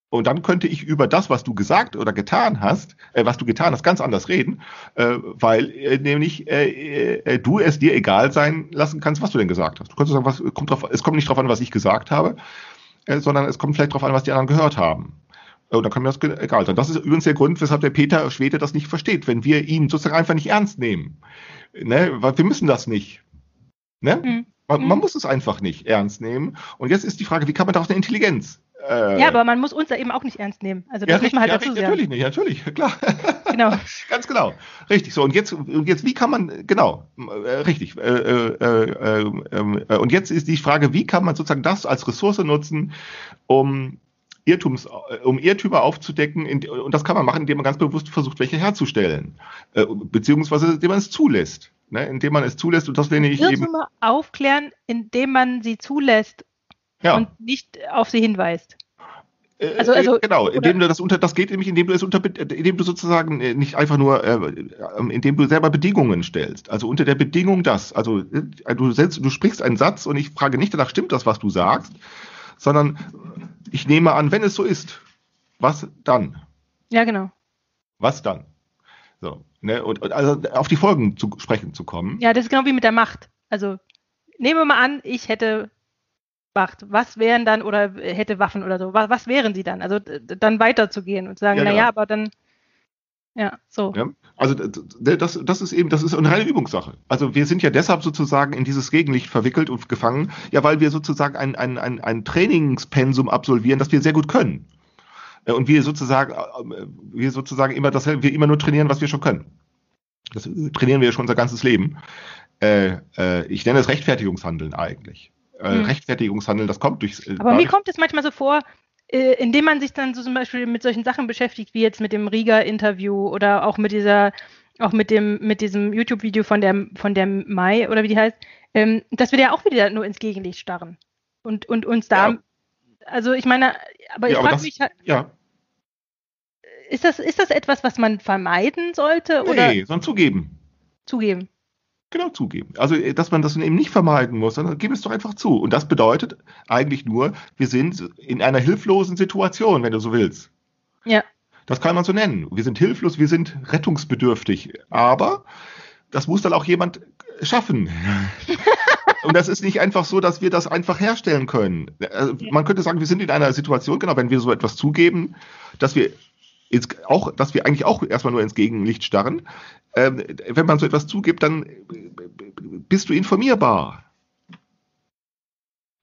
Und dann könnte ich über das, was du gesagt oder getan hast, äh, was du getan hast, ganz anders reden, äh, weil äh, nämlich äh, äh, du es dir egal sein lassen kannst, was du denn gesagt hast. Du kannst sagen, was kommt drauf, es kommt nicht darauf an, was ich gesagt habe, äh, sondern es kommt vielleicht darauf an, was die anderen gehört haben. Äh, Und dann kann mir das egal sein. Das ist übrigens der Grund, weshalb der Peter Schwede das nicht versteht, wenn wir ihn sozusagen einfach nicht ernst nehmen. Ne? Weil wir müssen das nicht. Ne? Mhm. Man, Mhm. man muss es einfach nicht ernst nehmen. Und jetzt ist die Frage, wie kann man daraus eine Intelligenz? Äh, Ja, aber man muss uns da eben auch nicht ernst nehmen. Also das ja, muss man halt ja, dazu sagen. natürlich nicht, natürlich, (laughs) klar. Genau. (laughs) Ganz genau. Richtig. So, und jetzt, und jetzt, wie kann man, genau, äh, richtig. Äh, äh, äh, äh, äh, und jetzt ist die Frage, wie kann man sozusagen das als Ressource nutzen, um Irrtums, um Irrtümer aufzudecken, in, und das kann man machen, indem man ganz bewusst versucht, welche herzustellen, beziehungsweise indem man es zulässt, ne? indem man es zulässt, und das lehne ich eben, Irrtümer aufklären, indem man sie zulässt ja. und nicht auf sie hinweist. Äh, Also- also- äh, genau, indem du das unter, das geht nämlich, indem du es unter, indem du sozusagen äh, nicht einfach nur, äh, äh, indem du selber Bedingungen stellst. Also unter der Bedingung das. Also du setzt, du sprichst einen Satz und ich frage nicht danach, stimmt das, was du sagst, sondern ich nehme an, wenn es so ist, was dann? Ja, genau. Was dann? So, ne, und, und also auf die Folgen zu sprechen zu kommen. Ja, das ist genau wie mit der Macht. Also nehmen wir mal an, ich hätte macht, was wären dann oder hätte Waffen oder so, was, was wären sie dann? Also dann weiterzugehen und sagen, Ja, naja, genau. aber dann, ja, so. Ja? Also das, das ist eben, das ist eine reine Übungssache. Also wir sind ja deshalb sozusagen in dieses Gegenlicht verwickelt und gefangen, ja, weil wir sozusagen ein, ein, ein, ein Trainingspensum absolvieren, das wir sehr gut können. Äh, Und wir sozusagen, äh, wir sozusagen immer das, wir immer nur trainieren, was wir schon können. Das trainieren wir ja schon unser ganzes Leben. Äh, äh, ich nenne es Rechtfertigungshandeln eigentlich. Äh, Hm. Rechtfertigungshandeln, das kommt durch. Aber mir kommt es manchmal so vor, äh, indem man sich dann so zum Beispiel mit solchen Sachen beschäftigt, wie jetzt mit dem Riga-Interview oder auch mit dieser, auch mit dem, mit diesem YouTube-Video von der, von der Mai oder wie die heißt, ähm, dass wir da auch wieder nur ins Gegenlicht starren. Und, und uns da, Ja. also ich meine, aber ich Ja, frage mich halt, ja, ist das, ist das etwas, was man vermeiden sollte oder nee, sondern zugeben. zugeben? Genau zugeben. Also, äh, dass man das eben nicht vermeiden muss, sondern gib es doch einfach zu. Und das bedeutet eigentlich nur, wir sind in einer hilflosen Situation, wenn du so willst. Ja. Das kann man so nennen. Wir sind hilflos, wir sind rettungsbedürftig. Aber das muss dann auch jemand schaffen. (laughs) Und das ist nicht einfach so, dass wir das einfach herstellen können. Also, Ja. Man könnte sagen, wir sind in einer Situation, genau, wenn wir so etwas zugeben, dass wir ins, auch, dass wir eigentlich auch erstmal nur ins Gegenlicht starren. Ähm, wenn man so etwas zugibt, dann bist du informierbar.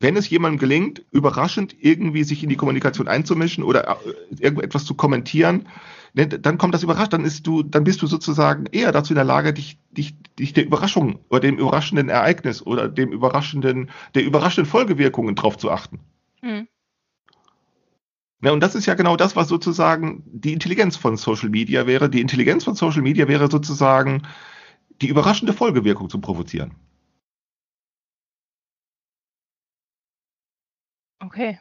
Wenn es jemandem gelingt, überraschend irgendwie sich in die Kommunikation einzumischen oder äh, irgendetwas zu kommentieren, ne, dann kommt das überrascht, dann du, dann bist du sozusagen eher dazu in der Lage, dich, dich, dich der Überraschung oder dem überraschenden Ereignis oder dem überraschenden, der überraschenden Folgewirkungen drauf zu achten. Hm. Ja, und das ist ja genau das, was sozusagen die Intelligenz von Social Media wäre. Die Intelligenz von Social Media wäre sozusagen die überraschende Folgewirkung zu provozieren. Okay.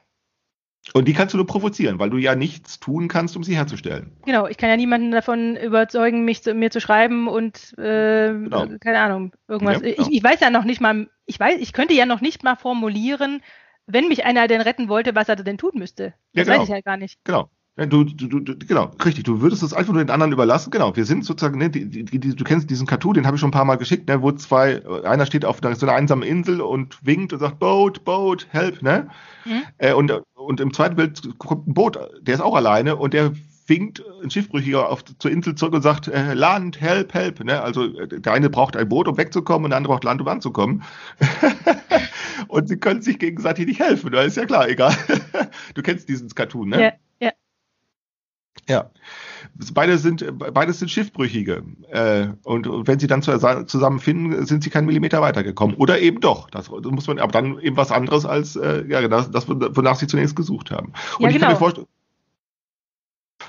Und die kannst du nur provozieren, weil du ja nichts tun kannst, um sie herzustellen. Genau, ich kann ja niemanden davon überzeugen, mich zu, mir zu schreiben und äh, Genau. keine Ahnung, irgendwas. Ja, genau. ich, ich weiß ja noch nicht mal, ich weiß, ich könnte ja noch nicht mal formulieren, wenn mich einer denn retten wollte, was er denn tun müsste. Ja, Das genau. weiß ich halt gar nicht. Genau. Ja, Du, du, du, genau, richtig. Du würdest es einfach nur den anderen überlassen. Genau. Wir sind sozusagen, ne, die, die, die, du kennst diesen Cartoon, den habe ich schon ein paar Mal geschickt, ne, wo zwei, einer steht auf einer, so einer einsamen Insel und winkt und sagt, Boat, Boat, help, ne? Hm? Äh, und, und im zweiten Bild kommt ein Boot, der ist auch alleine und der winkt ein Schiffbrüchiger auf, zur Insel zurück und sagt, äh, Land, help, help. Ne? Also äh, der eine braucht ein Boot, um wegzukommen und der andere braucht Land, um anzukommen. (laughs) und sie können sich gegenseitig nicht helfen. Das ist ja klar, egal. (laughs) du kennst diesen Cartoon, ne? Ja, ja. Ja. Beide sind, beides sind Schiffbrüchige. Äh, und, und wenn sie dann zu, zusammenfinden, sind sie keinen Millimeter weitergekommen. Oder eben doch. Das, das muss man, aber dann eben was anderes als äh, ja, das, das, wonach sie zunächst gesucht haben. Und Ja, ich kann genau. mir vorstellen.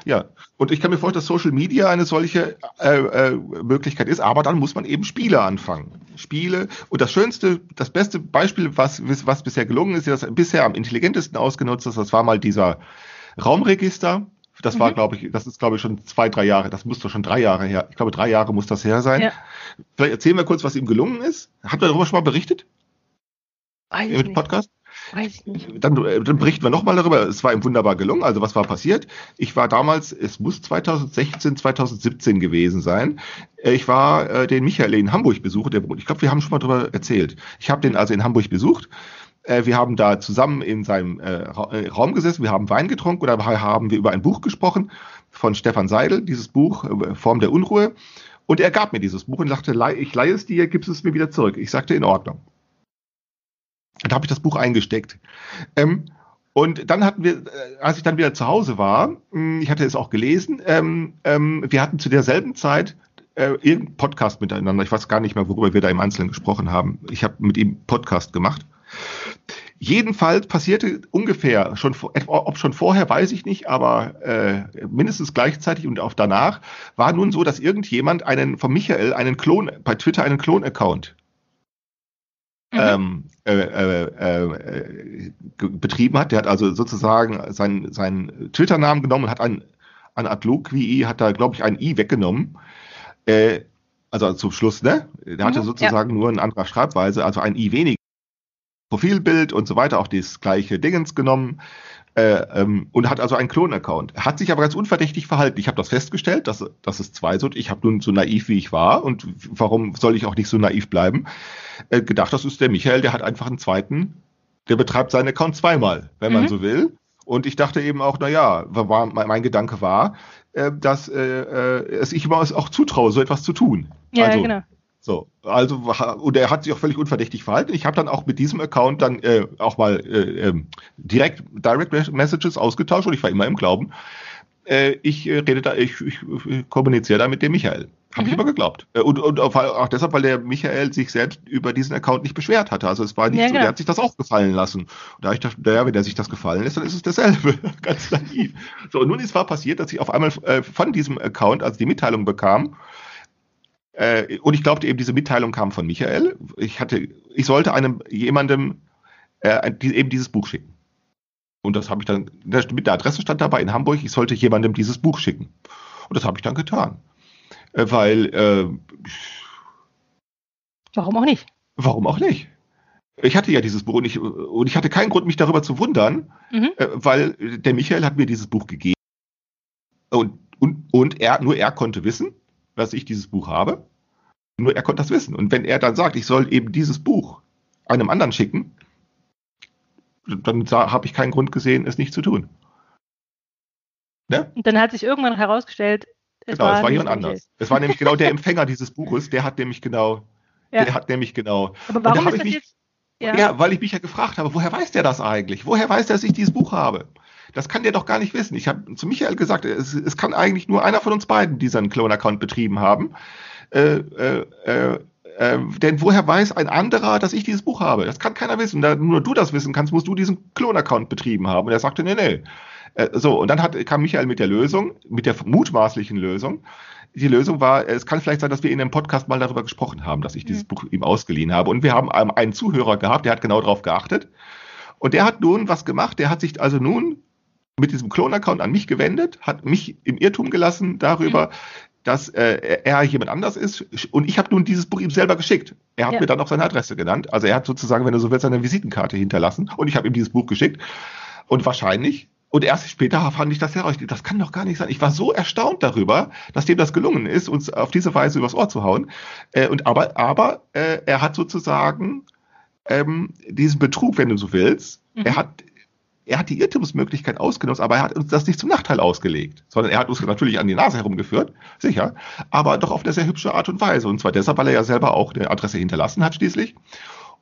Ja, und ich kann mir vorstellen, dass Social Media eine solche äh, äh, Möglichkeit ist, aber dann muss man eben Spiele anfangen. Spiele. Und das schönste, das beste Beispiel, was, was bisher gelungen ist, das bisher am intelligentesten ausgenutzt ist, das war mal dieser Raumregister. Das war, Mhm. glaube ich, das ist, glaube ich, schon zwei, drei Jahre, das muss doch schon drei Jahre her. Ich glaube, drei Jahre muss das her sein. Ja. Vielleicht erzählen wir kurz, was ihm gelungen ist. Habt ihr darüber schon mal berichtet Weiß ich im nicht. Weiß ich nicht. Dann, äh, dann berichten wir nochmal darüber. Es war ihm wunderbar gelungen. Also was war passiert? Ich war damals, es muss 2016, 2017 gewesen sein. Äh, Ich war äh, den Michael in Hamburg besucht. Der, ich glaube, wir haben schon mal darüber erzählt. Ich habe den also in Hamburg besucht. Äh, Wir haben da zusammen in seinem Ra Raum gesessen. Wir haben Wein getrunken und dabei haben wir über ein Buch gesprochen von Stefan Seidel. Dieses Buch Form der Unruhe. Und er gab mir dieses Buch und sagte, ich leihe es dir, gibst es mir wieder zurück. Ich sagte, in Ordnung. Und da habe ich das Buch eingesteckt. Ähm, und dann hatten wir, äh, als ich dann wieder zu Hause war, mh, ich hatte es auch gelesen, ähm, ähm, wir hatten zu derselben Zeit äh, irgendeinen Podcast miteinander. Ich weiß gar nicht mehr, worüber wir da im Einzelnen gesprochen haben. Ich habe mit ihm Podcast gemacht. Jedenfalls passierte ungefähr schon, etwa- ob schon vorher, weiß ich nicht, aber äh, mindestens gleichzeitig und auch danach war nun so, dass irgendjemand einen von Michael einen Klon bei Twitter einen Klon-Account Mhm. ähm, äh, äh, äh, betrieben hat. Der hat also sozusagen seinen, seinen Twitter-Namen genommen und hat ein, an Adloqui hat da, glaube ich, ein I weggenommen. Äh, also zum Schluss, ne? Der hatte Mhm, sozusagen nur eine andere Schreibweise, also ein I weniger. Profilbild und so weiter, auch das gleiche Dingens genommen äh, ähm, und hat also einen Klon-Account. Hat sich aber ganz unverdächtig verhalten. Ich habe das festgestellt, dass, dass es zwei sind. Ich habe nun so naiv, wie ich war und warum soll ich auch nicht so naiv bleiben? Äh, gedacht, das ist der Michael, der hat einfach einen zweiten Der betreibt seinen Account zweimal, wenn man Mhm. so will. Und ich dachte eben auch, na ja, war, mein, mein Gedanke war, äh, dass äh, äh, es ich immer auch zutraue, so etwas zu tun. Ja, also, genau. So, also und er hat sich auch völlig unverdächtig verhalten. Ich habe dann auch mit diesem Account dann äh, auch mal äh, ähm, direkt Direct Messages ausgetauscht und ich war immer im Glauben, äh, ich äh, rede da, ich, ich, ich kommuniziere da mit dem Michael. Habe ich Mhm. immer geglaubt. Äh, Und, und auch, deshalb, weil der Michael sich selbst über diesen Account nicht beschwert hatte. Also es war nicht Ja, so, genau. der hat sich das auch gefallen lassen. Und da ich dachte, naja, wenn der sich das gefallen lässt, dann ist es dasselbe. (laughs) Ganz naiv. So, und nun ist war passiert, dass ich auf einmal äh, von diesem Account, also die Mitteilung bekam, äh, und ich glaubte eben, diese Mitteilung kam von Michael. Ich hatte, ich sollte einem jemandem äh, die, eben dieses Buch schicken. Und das habe ich dann, mit der Adresse stand dabei in Hamburg, ich sollte jemandem dieses Buch schicken. Und das habe ich dann getan. Äh, weil, äh, Warum auch nicht? warum auch nicht? Ich hatte ja dieses Buch und ich, und ich hatte keinen Grund, mich darüber zu wundern, Mhm. äh, weil der Michael hat mir dieses Buch gegeben. Und, und, und er, nur er konnte wissen, dass ich dieses Buch habe. Nur er konnte das wissen. Und wenn er dann sagt, ich soll eben dieses Buch einem anderen schicken, dann habe ich keinen Grund gesehen, es nicht zu tun. Ne? Und dann hat sich irgendwann herausgestellt, es genau, es war jemand der anders. Es war nämlich genau der Empfänger dieses Buches, der hat nämlich genau, Ja. der hat nämlich genau. Aber warum ist ich das mich- jetzt? Ja. Ja. weil ich mich ja gefragt habe, woher weiß der das eigentlich? Woher weiß der, dass ich dieses Buch habe? Das kann der doch gar nicht wissen. Ich habe zu Michael gesagt, es, es kann eigentlich nur einer von uns beiden diesen Clone-Account betrieben haben. Äh, äh, äh, äh, denn woher weiß ein anderer, dass ich dieses Buch habe? Das kann keiner wissen. Da nur du das wissen kannst, musst du diesen Clone-Account betrieben haben. Und er sagte, nee, nee. Äh, so, und dann hat, kam Michael mit der Lösung, mit der mutmaßlichen Lösung. Die Lösung war, es kann vielleicht sein, dass wir in einem Podcast mal darüber gesprochen haben, dass ich dieses Mhm. Buch ihm ausgeliehen habe. Und wir haben einen Zuhörer gehabt, der hat genau darauf geachtet. Und der hat nun was gemacht. Der hat sich also nun mit diesem Klon-Account an mich gewendet, hat mich im Irrtum gelassen darüber, dass äh, er jemand anders ist. Und ich habe nun dieses Buch ihm selber geschickt. Er hat Ja. mir dann auch seine Adresse genannt. Also er hat sozusagen, wenn du so willst, seine Visitenkarte hinterlassen. Und ich habe ihm dieses Buch geschickt. Und wahrscheinlich, und erst später fand ich das heraus. Das kann doch gar nicht sein. Ich war so erstaunt darüber, dass dem das gelungen ist, uns auf diese Weise übers Ohr zu hauen. Äh, und aber, aber äh, er hat sozusagen ähm, diesen Betrug, wenn du so willst, Mhm. er hat er hat die Irrtumsmöglichkeit ausgenutzt, aber er hat uns das nicht zum Nachteil ausgelegt, sondern er hat uns natürlich an die Nase herumgeführt, sicher, aber doch auf eine sehr hübsche Art und Weise. Und zwar deshalb, weil er ja selber auch eine Adresse hinterlassen hat schließlich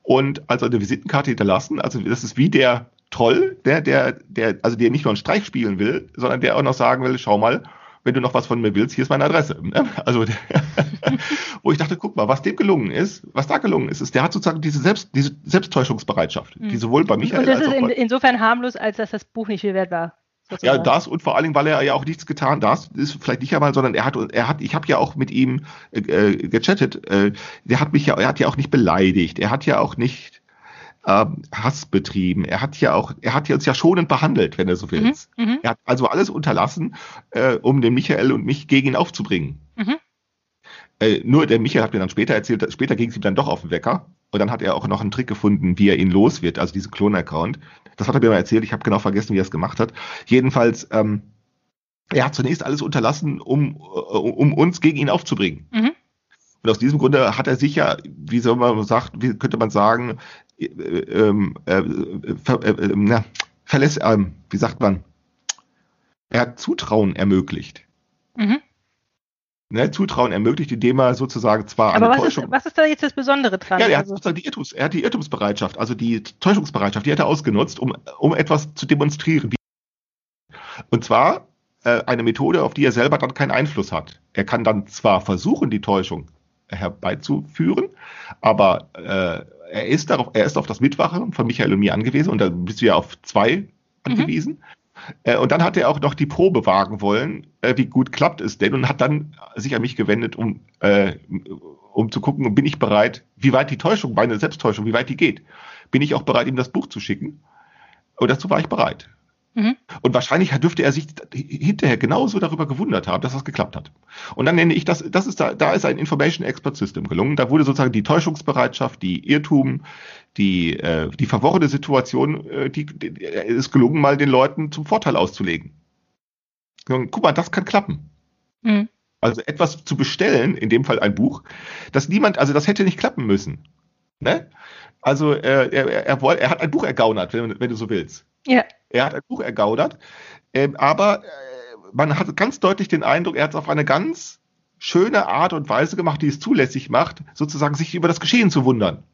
und also eine Visitenkarte hinterlassen. Also das ist wie der Troll, der, der, der, also der nicht nur einen Streich spielen will, sondern der auch noch sagen will, schau mal, wenn du noch was von mir willst, hier ist meine Adresse. ne? Also, (laughs) wo ich dachte, guck mal, was dem gelungen ist, was da gelungen ist, ist, der hat sozusagen diese, Selbst, diese Selbsttäuschungsbereitschaft, Mhm. die sowohl bei Michael Und das als ist in, insofern harmlos, als dass das Buch nicht viel wert war. ja, sozusagen. das und vor allen Dingen, weil er ja auch nichts getan, das ist vielleicht nicht einmal, sondern er hat, er hat, ich habe ja auch mit ihm äh, äh, gechattet, äh, der hat mich ja, er hat ja auch nicht beleidigt, er hat ja auch nicht ähm, Hass betrieben, er hat ja auch, er hat ja uns ja schonend behandelt, wenn er so Mhm. willst. Mhm. Er hat also alles unterlassen, äh, um den Michael und mich gegen ihn aufzubringen. Mhm. Äh, nur der Michael hat mir dann später erzählt, später ging es ihm dann doch auf den Wecker. Und dann hat er auch noch einen Trick gefunden, wie er ihn los wird, also diesen Klon-Account. Das hat er mir mal erzählt, ich habe genau vergessen, wie er es gemacht hat. Jedenfalls, ähm, er hat zunächst alles unterlassen, um, äh, um uns gegen ihn aufzubringen. Mhm. Und aus diesem Grunde hat er sich ja, wie soll man sagt, wie könnte man sagen, äh, ähm, äh, ver, äh, äh, na, verlässt, ähm, wie sagt man, er hat Zutrauen ermöglicht. Mhm. Ne, Zutrauen ermöglicht, indem er sozusagen zwar Aber eine was ist, Täuschung. was ist da jetzt das Besondere dran? ja, er hat Also, sozusagen die, Irrtums, er hat die Irrtumsbereitschaft, also die Täuschungsbereitschaft, die hat er ausgenutzt, um, um etwas zu demonstrieren. Und zwar äh, eine Methode, auf die er selber dann keinen Einfluss hat. Er kann dann zwar versuchen, die Täuschung herbeizuführen, aber äh, er ist darauf, er ist auf das Mitwachen von Michael und mir angewiesen und da bist du ja auf zwei angewiesen. Äh, und dann hat er auch noch die Probe wagen wollen, äh, wie gut klappt es denn und hat dann sich an mich gewendet, um, äh, um zu gucken, bin ich bereit, wie weit die Täuschung, meine Selbsttäuschung, wie weit die geht. Bin ich auch bereit, ihm das Buch zu schicken? Und dazu war ich bereit. Mhm. Und wahrscheinlich dürfte er sich hinterher genauso darüber gewundert haben, dass das geklappt hat. Und dann nenne ich das, das ist da, da ist ein Information Expert System gelungen. Da wurde sozusagen die Täuschungsbereitschaft, die Irrtum, die, äh, die verworrene Situation, äh, die, die ist gelungen, mal den Leuten zum Vorteil auszulegen. Und guck mal, das kann klappen. Mhm. Also etwas zu bestellen, in dem Fall ein Buch, das niemand, also das hätte nicht klappen müssen. Ne? Also äh, er, er, er, er hat ein Buch ergaunert, wenn, wenn du so willst. Ja. Er hat ein Buch ergaunert, ähm, aber äh, man hat ganz deutlich den Eindruck, er hat es auf eine ganz schöne Art und Weise gemacht, die es zulässig macht, sozusagen sich über das Geschehen zu wundern.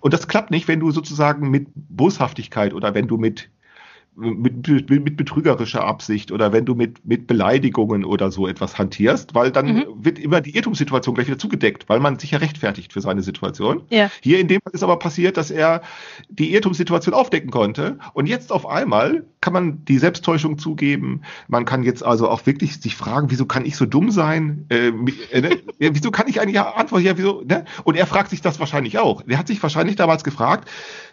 Und das klappt nicht, wenn du sozusagen mit Boshaftigkeit oder wenn du mit mit, mit, mit betrügerischer Absicht oder wenn du mit, mit Beleidigungen oder so etwas hantierst, weil dann Mhm. wird immer die Irrtumssituation gleich wieder zugedeckt, weil man sich ja rechtfertigt für seine Situation. Ja. Hier in dem Fall ist aber passiert, dass er die Irrtumssituation aufdecken konnte und jetzt auf einmal kann man die Selbsttäuschung zugeben. Man kann jetzt also auch wirklich sich fragen, wieso kann ich so dumm sein? Äh, äh, ne? (laughs) wieso kann ich eigentlich antworten? Ja, wieso? Ne? Und er fragt sich das wahrscheinlich auch. Er hat sich wahrscheinlich damals gefragt,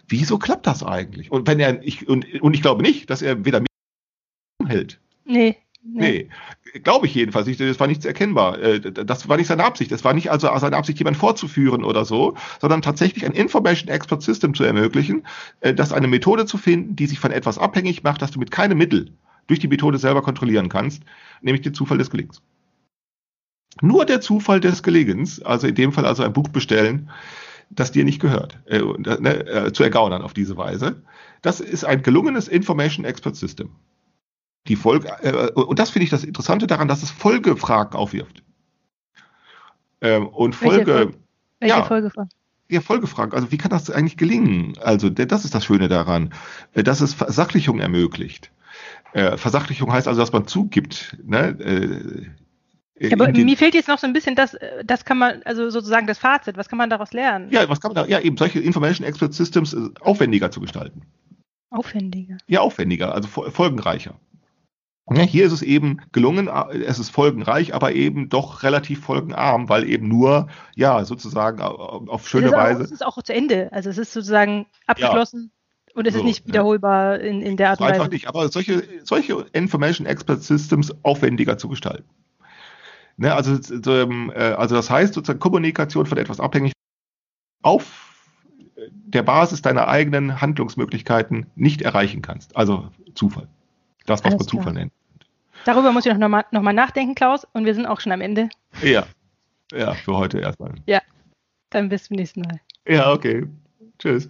wieso klappt das eigentlich? Und wenn er ich und, und ich glaube nicht, dass er weder mich hält. Nee. Nee. Nee, glaube ich jedenfalls nicht. Das war nichts erkennbar. Äh, Das war nicht seine Absicht. Das war nicht also seine Absicht, jemanden vorzuführen oder so, sondern tatsächlich ein Information Expert System zu ermöglichen, äh, das eine Methode zu finden, die sich von etwas abhängig macht, dass du mit keinem Mittel durch die Methode selber kontrollieren kannst, nämlich den Zufall des Gelingens. Nur der Zufall des Gelingens, also in dem Fall also ein Buch bestellen, das dir nicht gehört, äh, äh, ne, äh, zu ergaunern auf diese Weise. Das ist ein gelungenes Information Expert System. Die Folge, äh, und das finde ich das Interessante daran, dass es Folgefragen aufwirft. Ähm, und Welche Folge, Folge? Welche ja. Folge von? ja, Folgefragen, also wie kann das eigentlich gelingen? Also das ist das Schöne daran, äh, dass es Versachlichung ermöglicht. Äh, Versachlichung heißt also, dass man zugibt, ne, Ja, aber mir fehlt jetzt noch so ein bisschen das, äh, das kann man, also sozusagen das Fazit, was kann man daraus lernen? ja, was kann man da, ja, eben solche Information Expert Systems äh, aufwendiger zu gestalten. Aufwendiger. Ja, aufwendiger, also fol- folgenreicher. Ja, hier ist es eben gelungen, äh, es ist folgenreich, aber eben doch relativ folgenarm, weil eben nur, ja, sozusagen au- auf schöne es Auch, Weise. es ist auch zu Ende. Also es ist sozusagen abgeschlossen und es So, ist nicht ja. wiederholbar in, in der Art und einfach Weise. nicht, aber solche, solche Information Expert Systems aufwendiger zu gestalten. Ne, also, so, ähm, äh, also das heißt sozusagen Kommunikation von etwas abhängig auf der Basis deiner eigenen Handlungsmöglichkeiten nicht erreichen kannst. Also Zufall. Das, was man Zufall nennt. Darüber muss ich noch, noch, mal, noch mal nachdenken, Klaus, und wir sind auch schon am Ende. Ja. Ja, für heute erstmal. Dann bis zum nächsten Mal. Ja, okay. Tschüss.